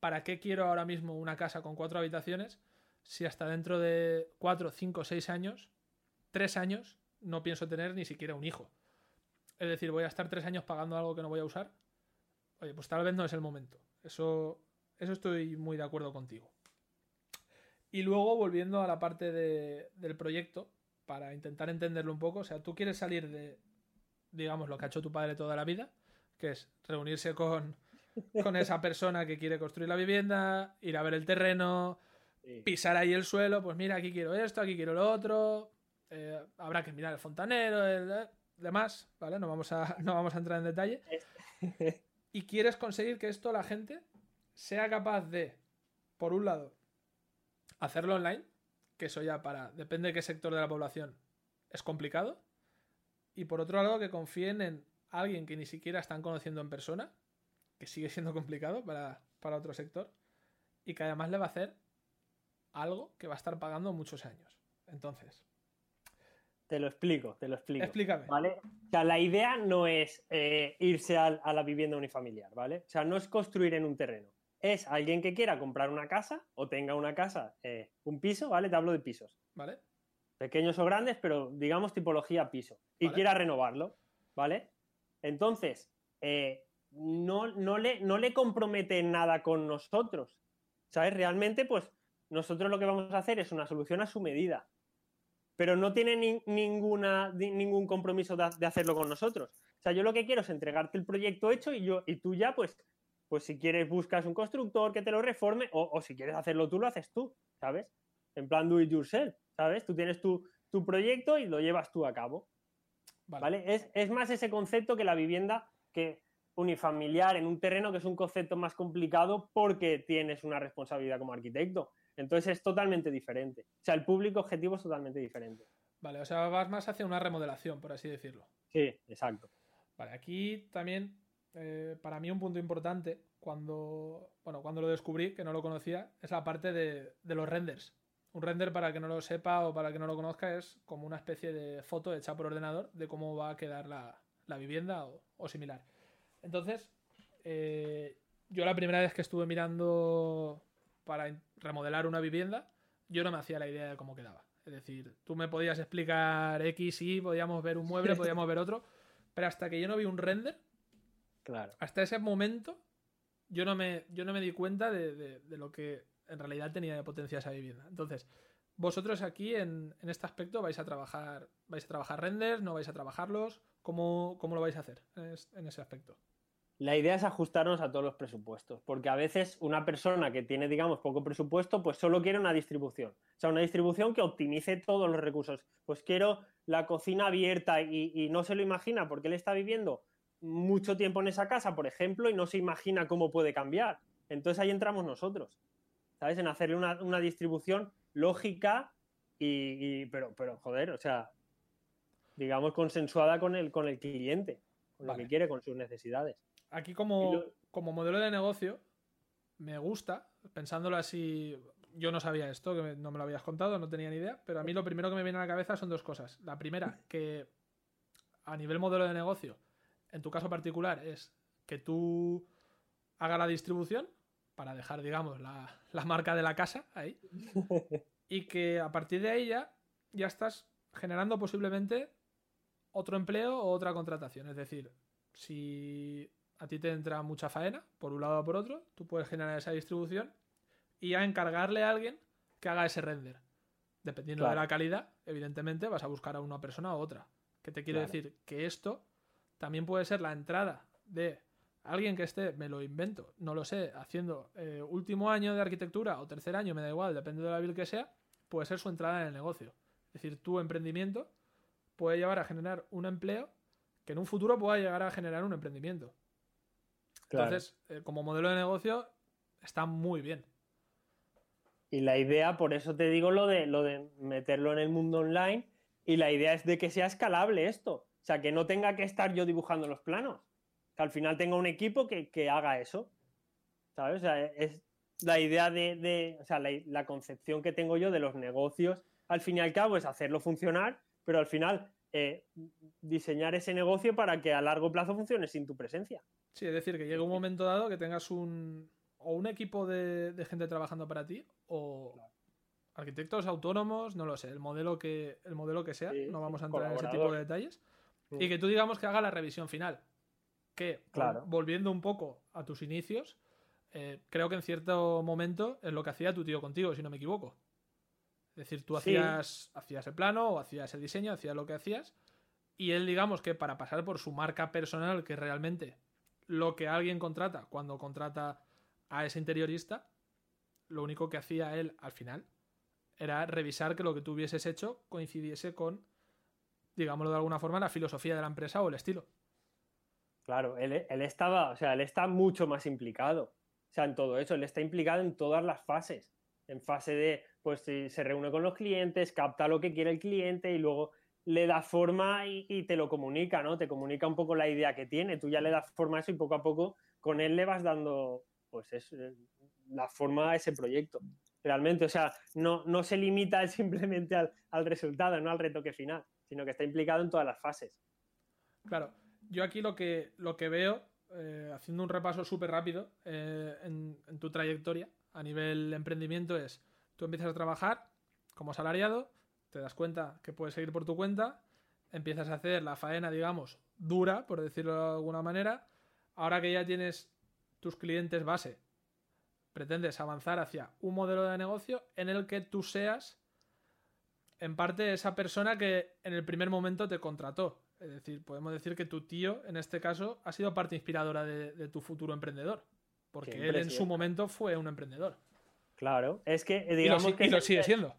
¿para qué quiero ahora mismo una casa con cuatro habitaciones? Si hasta dentro de cuatro, cinco, seis años, tres años, no pienso tener ni siquiera un hijo. Es decir, voy a estar tres años pagando algo que no voy a usar. Oye, pues tal vez no es el momento. Eso, eso estoy muy de acuerdo contigo. Y luego, volviendo a la parte de, del proyecto, para intentar entenderlo un poco, o sea, tú quieres salir de, digamos, lo que ha hecho tu padre toda la vida, que es reunirse con, con esa persona que quiere construir la vivienda, ir a ver el terreno, Sí. pisar ahí el suelo, pues mira, aquí quiero esto, aquí quiero lo otro, eh, habrá que mirar el fontanero, el, eh, demás, ¿vale? No vamos, a, no vamos a entrar en detalle. Y quieres conseguir que esto la gente sea capaz de, por un lado, hacerlo online, que eso ya para, depende de qué sector de la población, es complicado, y por otro lado que confíen en alguien que ni siquiera están conociendo en persona, que sigue siendo complicado para, para otro sector, y que además le va a hacer algo que va a estar pagando muchos años. Entonces, Te lo explico, te lo explico. explícame. ¿Vale? O sea, la idea no es eh, irse a, la vivienda unifamiliar, ¿vale? O sea, no es construir en un terreno. Es alguien que quiera comprar una casa o tenga una casa, eh, un piso, ¿vale? Te hablo de pisos. ¿Vale? Pequeños o grandes, pero digamos tipología piso. Y Vale. quiera renovarlo, ¿vale? Entonces, eh, no, no, le, no le compromete nada con nosotros. ¿Sabes? Realmente, pues nosotros lo que vamos a hacer es una solución a su medida pero no tiene ni- ninguna, ni- ningún compromiso de, de hacerlo con nosotros. O sea, yo lo que quiero es entregarte el proyecto hecho y, yo, y tú ya, pues, pues si quieres buscas un constructor que te lo reforme o, o si quieres hacerlo tú, lo haces tú, ¿sabes? En plan do it yourself, ¿sabes? Tú tienes tu, tu proyecto y lo llevas tú a cabo, Vale. ¿vale? Es, es más ese concepto que la vivienda que unifamiliar en un terreno que es un concepto más complicado porque tienes una responsabilidad como arquitecto. Entonces es totalmente diferente. O sea, el público objetivo es totalmente diferente. Vale, o sea, vas más hacia una remodelación, por así decirlo. Sí, exacto. Vale, aquí también, eh, para mí un punto importante, cuando, bueno, cuando lo descubrí, que no lo conocía, es la parte de, de los renders. Un render, para que no lo sepa o para que no lo conozca, es como una especie de foto hecha por ordenador de cómo va a quedar la, vivienda o, similar. Entonces, eh, yo la primera vez que estuve mirando para remodelar una vivienda, yo no me hacía la idea de cómo quedaba. Es decir, tú me podías explicar X y podíamos ver un mueble, podíamos ver otro, pero hasta que yo no vi un render, claro. hasta ese momento, yo no me, yo no me di cuenta de, lo que en realidad tenía de potencia esa vivienda. Entonces, vosotros aquí en, este aspecto vais a trabajar, vais a trabajar renders, no vais a trabajarlos, ¿cómo, cómo lo vais a hacer en ese aspecto? La idea es ajustarnos a todos los presupuestos, porque a veces una persona que tiene, digamos, poco presupuesto, pues solo quiere una distribución. O sea, una distribución que optimice todos los recursos. Pues quiero la cocina abierta y, no se lo imagina porque él está viviendo mucho tiempo en esa casa, por ejemplo, y no se imagina cómo puede cambiar. Entonces ahí entramos nosotros, ¿sabes? En hacerle una, distribución lógica y, pero, pero, joder, o sea, digamos, consensuada con el, con el cliente, con lo que quiere, con sus necesidades. Aquí como, como modelo de negocio, me gusta, pensándolo así, yo no sabía esto, que no me lo habías contado, no tenía ni idea, pero a mí lo primero que me viene a la cabeza son dos cosas. La primera, que a nivel modelo de negocio, en tu caso particular, es que tú hagas la distribución para dejar, digamos, la, la marca de la casa ahí. y que a partir de ahí ya, ya estás generando posiblemente otro empleo o otra contratación. Es decir, si a ti te entra mucha faena, por un lado o por otro, tú puedes generar esa distribución y a encargarle a alguien que haga ese render. Dependiendo de la calidad, evidentemente vas a buscar a una persona u otra. ¿Qué te quiero decir? Que esto también puede ser la entrada de alguien que esté, me lo invento, no lo sé, haciendo eh, último año de arquitectura o tercer año, me da igual, depende de la vil que sea, puede ser su entrada en el negocio. Es decir, tu emprendimiento puede llevar a generar un empleo que en un futuro pueda llegar a generar un emprendimiento. Entonces, eh, como modelo de negocio, está muy bien. Y la idea, por eso te digo lo de, lo de meterlo en el mundo online, y la idea es de que sea escalable esto. O sea, que no tenga que estar yo dibujando los planos. Que al final tenga un equipo que, haga eso. ¿Sabes? O sea, es la idea de, o sea, la, concepción que tengo yo de los negocios, al fin y al cabo, es hacerlo funcionar, pero al final eh, diseñar ese negocio para que a largo plazo funcione sin tu presencia. Sí, es decir, que llegue un momento dado que tengas un o un equipo de, gente trabajando para ti o arquitectos autónomos, no lo sé, el modelo que, el modelo que sea, no vamos a entrar en ese tipo de detalles, mm. y que tú digamos que haga la revisión final. Que, volviendo un poco a tus inicios, eh, creo que en cierto momento es lo que hacía tu tío contigo, si no me equivoco. Es decir, tú hacías, hacías el plano o hacías el diseño, hacías lo que hacías, y él digamos que para pasar por su marca personal, que realmente lo que alguien contrata cuando contrata a ese interiorista, lo único que hacía él al final era revisar que lo que tú hubieses hecho coincidiese con, digámoslo de alguna forma, la filosofía de la empresa o el estilo. Claro, él, estaba, o sea, él está mucho más implicado. O sea, en todo eso, él está implicado en todas las fases. En fase de, pues se reúne con los clientes, capta lo que quiere el cliente y luego le da forma y, te lo comunica, ¿no? Te comunica un poco la idea que tiene, tú ya le das forma a eso y poco a poco con él le vas dando, pues es eh, la forma a ese proyecto. Realmente, o sea, no, no se limita simplemente al, resultado, no al retoque final, sino que está implicado en todas las fases. Claro, yo aquí lo que, lo que veo, eh, haciendo un repaso súper rápido eh, en tu trayectoria a nivel emprendimiento es, tú empiezas a trabajar como asalariado, te das cuenta que puedes seguir por tu cuenta, empiezas a hacer la faena, digamos, dura, por decirlo de alguna manera. Ahora que ya tienes tus clientes base, pretendes avanzar hacia un modelo de negocio en el que tú seas, en parte, esa persona que en el primer momento te contrató. Es decir, podemos decir que tu tío, en este caso, ha sido parte inspiradora de, tu futuro emprendedor. Porque él en su momento fue un emprendedor. Claro, es que digamos que. Y lo sigue siendo.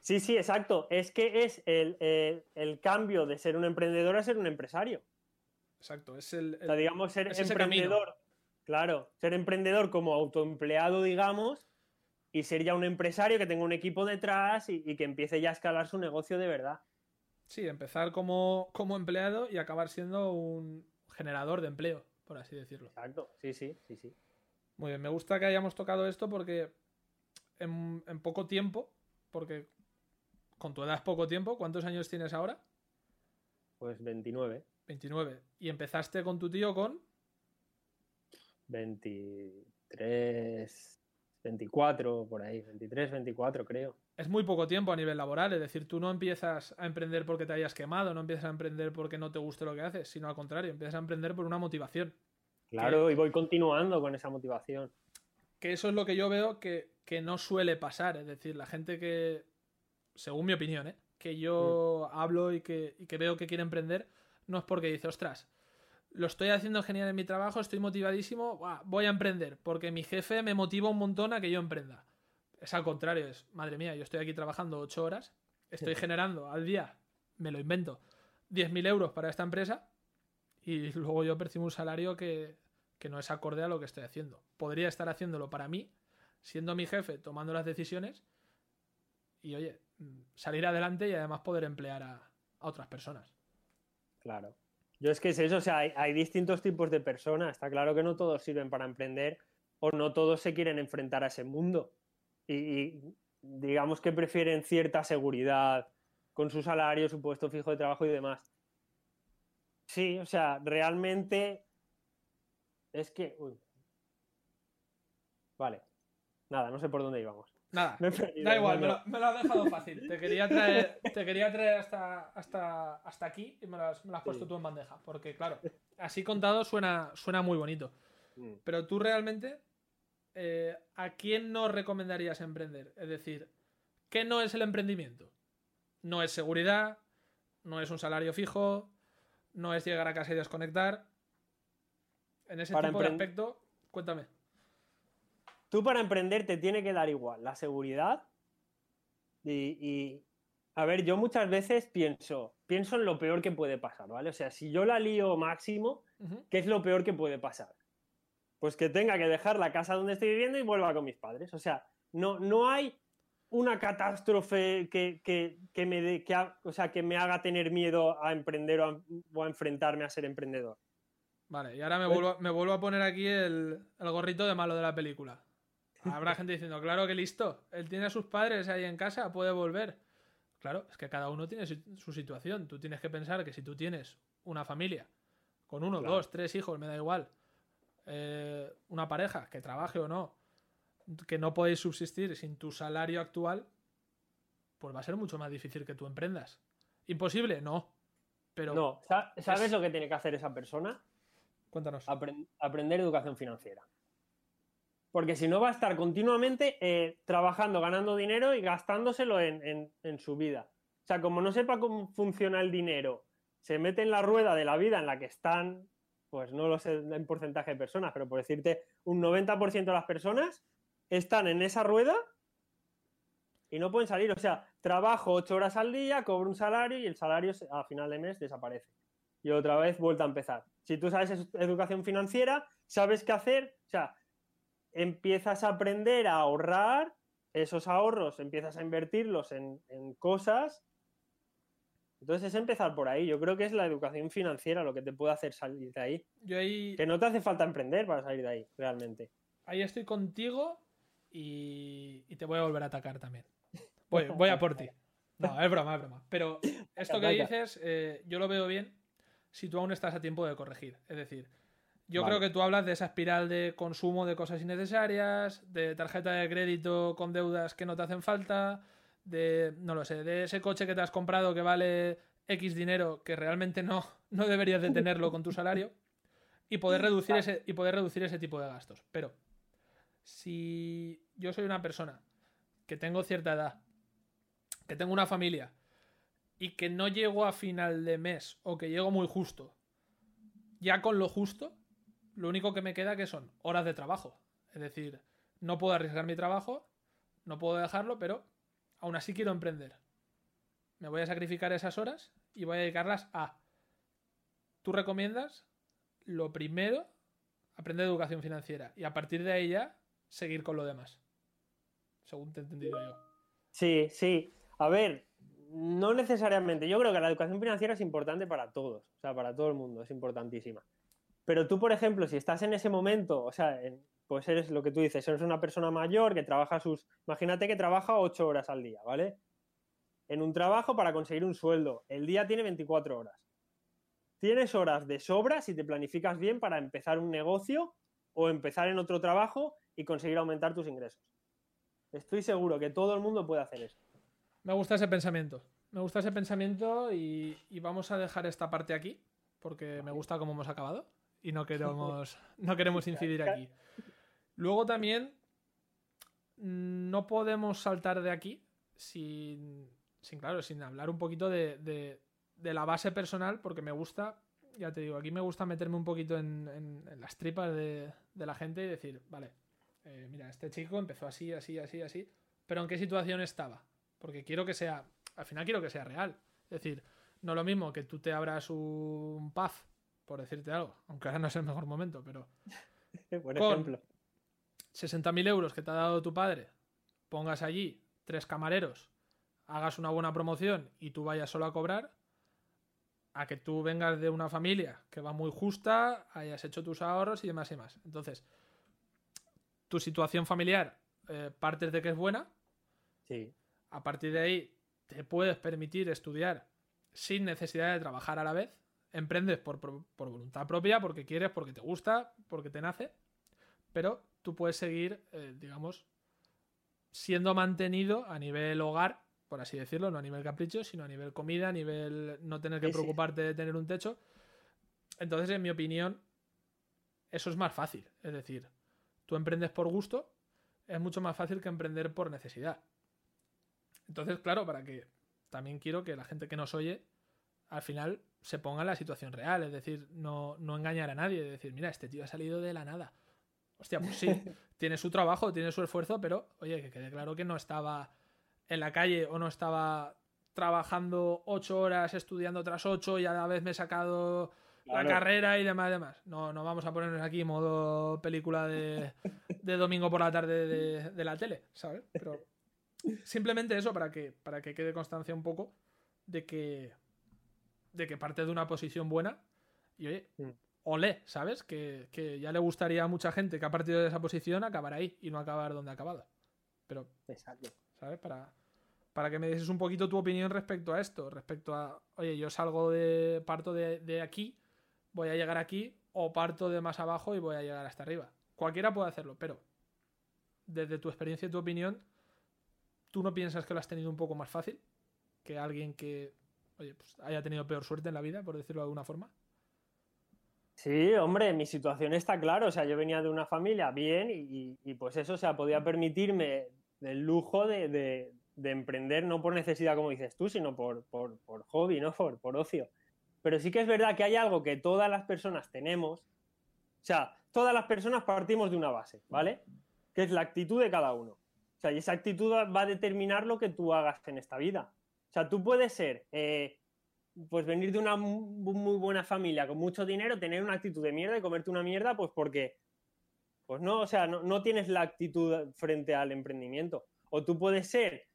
Sí, sí, exacto. Es que es el, cambio de ser un emprendedor a ser un empresario. Exacto, es el. digamos, ser emprendedor. Claro, ser emprendedor como autoempleado, digamos, y ser ya un empresario que tenga un equipo detrás y, que empiece ya a escalar su negocio de verdad. Sí, empezar como, como empleado y acabar siendo un generador de empleo, por así decirlo. Exacto, sí, sí, sí, sí. Muy bien, me gusta que hayamos tocado esto porque en, en poco tiempo porque con tu edad es poco tiempo. ¿Cuántos años tienes ahora? Pues 29. 29. ¿Y empezaste con tu tío con? 23, 24, por ahí. 23, 24 creo. Es muy poco tiempo a nivel laboral, es decir, tú no empiezas a emprender porque te hayas quemado, no empiezas a emprender porque no te guste lo que haces, sino al contrario, empiezas a emprender por una motivación. Claro, y voy continuando con esa motivación. Que eso es lo que yo veo que, que no suele pasar, es decir, la gente que, según mi opinión, ¿eh? que yo Mm. hablo y que, y que veo que quiere emprender, no es porque dice, ostras, lo estoy haciendo genial en mi trabajo, estoy motivadísimo, voy a emprender, porque mi jefe me motiva un montón a que yo emprenda. Es al contrario, es, madre mía, yo estoy aquí trabajando ocho horas, estoy generando al día, me lo invento, 10.000 euros para esta empresa y luego yo percibo un salario que, que no es acorde a lo que estoy haciendo. Podría estar haciéndolo para mí, siendo mi jefe, tomando las decisiones y, oye, salir adelante y además poder emplear a, a otras personas. Claro. Yo es que es eso, o sea, hay, distintos tipos de personas. Está claro que no todos sirven para emprender o no todos se quieren enfrentar a ese mundo. Y, digamos que prefieren cierta seguridad con su salario, su puesto fijo de trabajo y demás. Sí, o sea, realmente es que... Vale. Nada, no sé por dónde íbamos. Nada, Me he perdido, da igual, me lo, me lo has dejado fácil. Te quería traer, te quería traer hasta, hasta, hasta aquí y me lo has, me lo has puesto Sí. tú en bandeja. Porque, claro, así contado suena, suena muy bonito. Mm. Pero tú realmente, eh, ¿a quién no recomendarías emprender? Es decir, ¿qué no es el emprendimiento? No es seguridad, no es un salario fijo, no es llegar a casa y desconectar. En ese Para tipo de aspecto, cuéntame. Tú para emprender te tiene que dar igual la seguridad y, y, a ver, yo muchas veces pienso, pienso en lo peor que puede pasar, ¿vale? O sea, si yo la lío máximo. ¿qué es lo peor que puede pasar? Pues que tenga que dejar la casa donde estoy viviendo y vuelva con mis padres. O sea, no, no hay una catástrofe que, que- que me que ha- o sea, que me haga tener miedo a emprender o a, o a enfrentarme a ser emprendedor. Vale, y ahora me Pues- vuelvo, me vuelvo a poner aquí el, el gorrito de malo de la película. Habrá gente diciendo, claro que listo, él tiene a sus padres ahí en casa, puede volver. Claro, es que cada uno tiene su, situación. Tú tienes que pensar que si tú tienes una familia con uno, Claro. dos, tres hijos, me da igual, eh, una pareja que trabaje o no, que no podéis subsistir sin tu salario actual, pues va a ser mucho más difícil que tú emprendas. ¿Imposible? No. Pero No, sa- ¿sabes es- lo que tiene que hacer esa persona? cuéntanos. Apren- aprender educación financiera. Porque si no va a estar continuamente eh, trabajando, ganando dinero y gastándoselo en, en- su vida. O sea, como no sepa cómo funciona el dinero, se mete en la rueda de la vida en la que están, pues no lo sé en porcentaje de personas, pero por decirte, un 90% de las personas están en esa rueda y no pueden salir. O sea, trabajo ocho horas al día, cobro un salario y el salario a final de mes desaparece y otra vez vuelta a empezar. Si tú sabes es- educación financiera, sabes qué hacer, o sea, empiezas a aprender a ahorrar, esos ahorros empiezas a invertirlos en, en cosas. Entonces es empezar por ahí. Yo creo que es la educación financiera lo que te puede hacer salir de ahí. Yo ahí, Que no te hace falta emprender para salir de ahí, realmente. ahí estoy contigo y, y te voy a volver a atacar también. Voy, voy a por ti. No, es broma, es broma. Pero esto que dices, eh, yo lo veo bien si tú aún estás a tiempo de corregir. Es decir, yo Vale. creo que tú hablas de esa espiral de consumo de cosas innecesarias, de tarjeta de crédito con deudas que no te hacen falta, de, no lo sé, de ese coche que te has comprado que vale X dinero que realmente no, no deberías de tenerlo con tu salario y poder reducir ese, y poder reducir ese tipo de gastos. Pero si yo soy una persona que tengo cierta edad, que tengo una familia y que no llego a final de mes o que llego muy justo, ya con lo justo, lo único que me queda que son horas de trabajo. Es decir, no puedo arriesgar mi trabajo, no puedo dejarlo, pero aún así quiero emprender. Me voy a sacrificar esas horas y voy a dedicarlas a... Tú recomiendas, lo primero, aprender educación financiera y a partir de ahí ya seguir con lo demás. Según te he entendido yo. Sí, sí. A ver, no necesariamente. Yo creo que la educación financiera es importante para todos, o sea, para todo el mundo, es importantísima. Pero tú, por ejemplo, si estás en ese momento, o sea, pues eres lo que tú dices, eres una persona mayor que trabaja sus, imagínate que trabaja ocho horas al día, ¿vale? En un trabajo para conseguir un sueldo, el día tiene 24 horas. Tienes horas de sobra si te planificas bien para empezar un negocio o empezar en otro trabajo y conseguir aumentar tus ingresos. Estoy seguro que todo el mundo puede hacer eso. Me gusta ese pensamiento. Me gusta ese pensamiento y, y vamos a dejar esta parte aquí porque me gusta cómo hemos acabado y no queremos, no queremos incidir aquí. Luego también no podemos saltar de aquí sin, sin claro, sin hablar un poquito de, de, de, la base personal, porque me gusta, ya te digo, aquí me gusta meterme un poquito en, en, en las tripas de, de, la gente y decir, vale, eh, mira, este chico empezó así, así, así, así, pero ¿en qué situación estaba? Porque quiero que sea, al final quiero que sea real. Es decir, no lo mismo que tú te abras un pub, por decirte algo, aunque ahora no es el mejor momento, pero... por ejemplo. 60.000 euros que te ha dado tu padre, pongas allí tres camareros, hagas una buena promoción y tú vayas solo a cobrar, a que tú vengas de una familia que va muy justa, hayas hecho tus ahorros y demás y más. Entonces, tu situación familiar eh, partes de que es buena. Sí. A partir de ahí te puedes permitir estudiar sin necesidad de trabajar a la vez. Emprendes por, por, por voluntad propia, porque quieres, porque te gusta, porque te nace. Pero tú puedes seguir, eh, digamos, siendo mantenido a nivel hogar, por así decirlo, no a nivel capricho, sino a nivel comida, a nivel no tener que Sí, sí. preocuparte de tener un techo. Entonces, en mi opinión, eso es más fácil. Es decir, tú emprendes por gusto, es mucho más fácil que emprender por necesidad. Entonces, claro, para que también quiero que la gente que nos oye al final se ponga en la situación real, es decir, no, no engañar a nadie, es decir, mira, este tío ha salido de la nada. Hostia, pues sí, tiene su trabajo, tiene su esfuerzo, pero oye, que quede claro que no estaba en la calle o no estaba trabajando ocho horas, estudiando otras ocho y a la vez me he sacado la carrera y demás, demás. No, no vamos a ponernos aquí modo película de, de domingo por la tarde de, de la tele, ¿sabes? Pero simplemente eso para que, para que quede constancia un poco de que, de que parte de una posición buena y oye, Mm. olé, ¿sabes? Que, que ya le gustaría a mucha gente que ha partido de esa posición acabar ahí y no acabar donde ha acabado. Pero Exacto. ¿sabes? Para, para que me dices un poquito tu opinión respecto a esto, respecto a, oye, yo salgo de, parto de, de aquí, voy a llegar aquí, o parto de más abajo y voy a llegar hasta arriba. Cualquiera puede hacerlo, pero desde tu experiencia y tu opinión, ¿tú no piensas que lo has tenido un poco más fácil que alguien que, oye, pues haya tenido peor suerte en la vida, por decirlo de alguna forma? Sí, hombre, mi situación está claro. O sea, yo venía de una familia bien y, y, pues eso, o sea, podía permitirme el lujo de, de, de emprender no por necesidad, como dices tú, sino por, por, por hobby, ¿no? Por, por ocio. Pero sí que es verdad que hay algo que todas las personas tenemos. O sea, todas las personas partimos de una base, ¿vale? Que es la actitud de cada uno. O sea, y esa actitud va a determinar lo que tú hagas en esta vida. O sea, tú puedes ser, eh, pues venir de una mu- muy buena familia con mucho dinero, tener una actitud de mierda y comerte una mierda, pues porque, pues no, o sea, no, no tienes la actitud frente al emprendimiento. O tú puedes ser,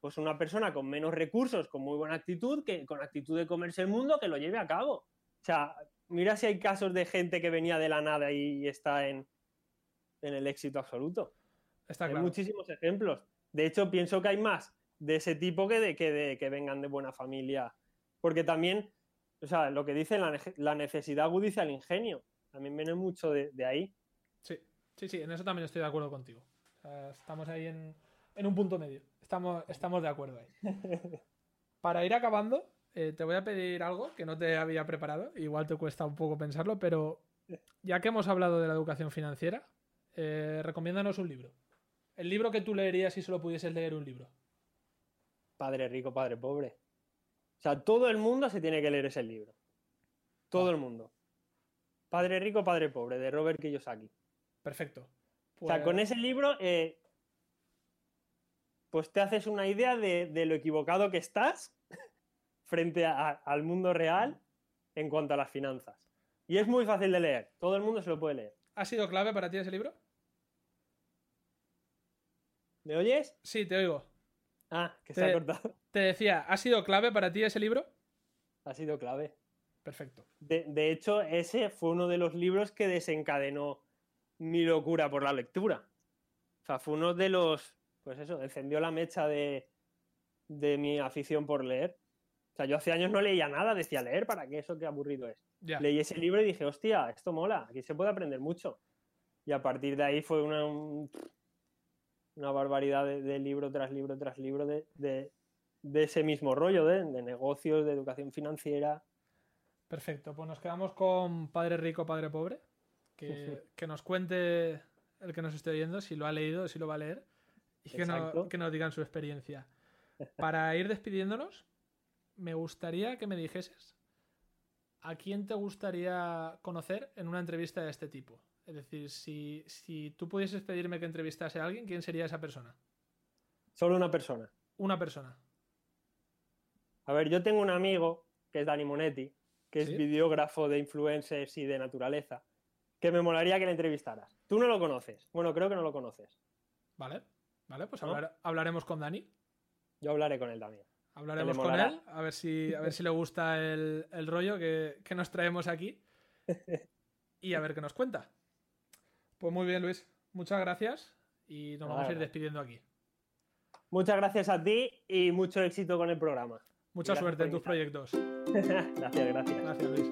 pues una persona con menos recursos, con muy buena actitud, que con actitud de comerse el mundo, que lo lleve a cabo. O sea, mira si hay casos de gente que venía de la nada y está en, en el éxito absoluto. Está Hay claro. muchísimos ejemplos. De hecho, pienso que hay más de ese tipo que de que, de, que vengan de buena familia. Porque también, o sea, lo que dice la, la necesidad agudiza el ingenio. También viene mucho de, de ahí. Sí, sí, sí, en eso también estoy de acuerdo contigo. O sea, estamos ahí en, en un punto medio. Estamos, estamos de acuerdo ahí. Para ir acabando, eh, te voy a pedir algo que no te había preparado. Igual te cuesta un poco pensarlo, pero ya que hemos hablado de la educación financiera, eh, recomiéndanos un libro. El libro que tú leerías si solo pudieses leer un libro. Padre rico, padre pobre. O sea, todo el mundo se tiene que leer ese libro. Todo el mundo. Padre rico, padre pobre, de Robert Kiyosaki. Perfecto. O sea, Pues- con ese libro, eh, pues te haces una idea de, de lo equivocado que estás frente a- al mundo real en cuanto a las finanzas. Y es muy fácil de leer, todo el mundo se lo puede leer. ¿Ha sido clave para ti ese libro? ¿Me oyes? Sí, te oigo. Ah, que se Te- ha cortado. Te decía, ¿ha sido clave para ti ese libro? Ha sido clave. Perfecto. De, de hecho, ese fue uno de los libros que desencadenó mi locura por la lectura. O sea, fue uno de los, pues eso, encendió la mecha de, de mi afición por leer. O sea, yo hace años no leía nada, decía leer, ¿para qué? Eso qué aburrido es. Leí ese libro y dije, hostia, esto mola, aquí se puede aprender mucho. Y a partir de ahí fue una, un- una barbaridad de, de libro tras libro tras libro de, de- de ese mismo rollo, de, de negocios, de educación financiera. Perfecto, pues nos quedamos con Padre Rico, Padre Pobre. Que, que nos cuente el que nos esté oyendo si lo ha leído, si lo va a leer. Y que, no- que nos digan su experiencia. Para ir despidiéndonos, me gustaría que me dijeses a quién te gustaría conocer en una entrevista de este tipo. Es decir, si, si tú pudieses pedirme que entrevistase a alguien, ¿quién sería esa persona? Solo una persona. Una persona. A ver, yo tengo un amigo que es Dani Monetti, que ¿Sí? es videógrafo de influencers y de naturaleza, que me molaría que le entrevistaras. Tú no lo conoces. Bueno, creo que no lo conoces. ¿Vale? ¿Vale? Pues ¿No? hablar- hablaremos con Dani. Yo hablaré con él también. Hablaremos con él, a ver si, a ver si le gusta el, el rollo que, que nos traemos aquí. Y a ver qué nos cuenta. Pues muy bien, Luis. Muchas gracias. Y nos vamos a ir despidiendo aquí. Muchas gracias a ti y mucho éxito con el programa. Mucha Gracias suerte en tus proyectos. gracias, gracias. Gracias, Luis.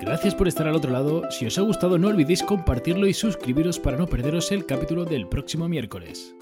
Gracias por estar al otro lado. Si os ha gustado, no olvidéis compartirlo y suscribiros para no perderos el capítulo del próximo miércoles.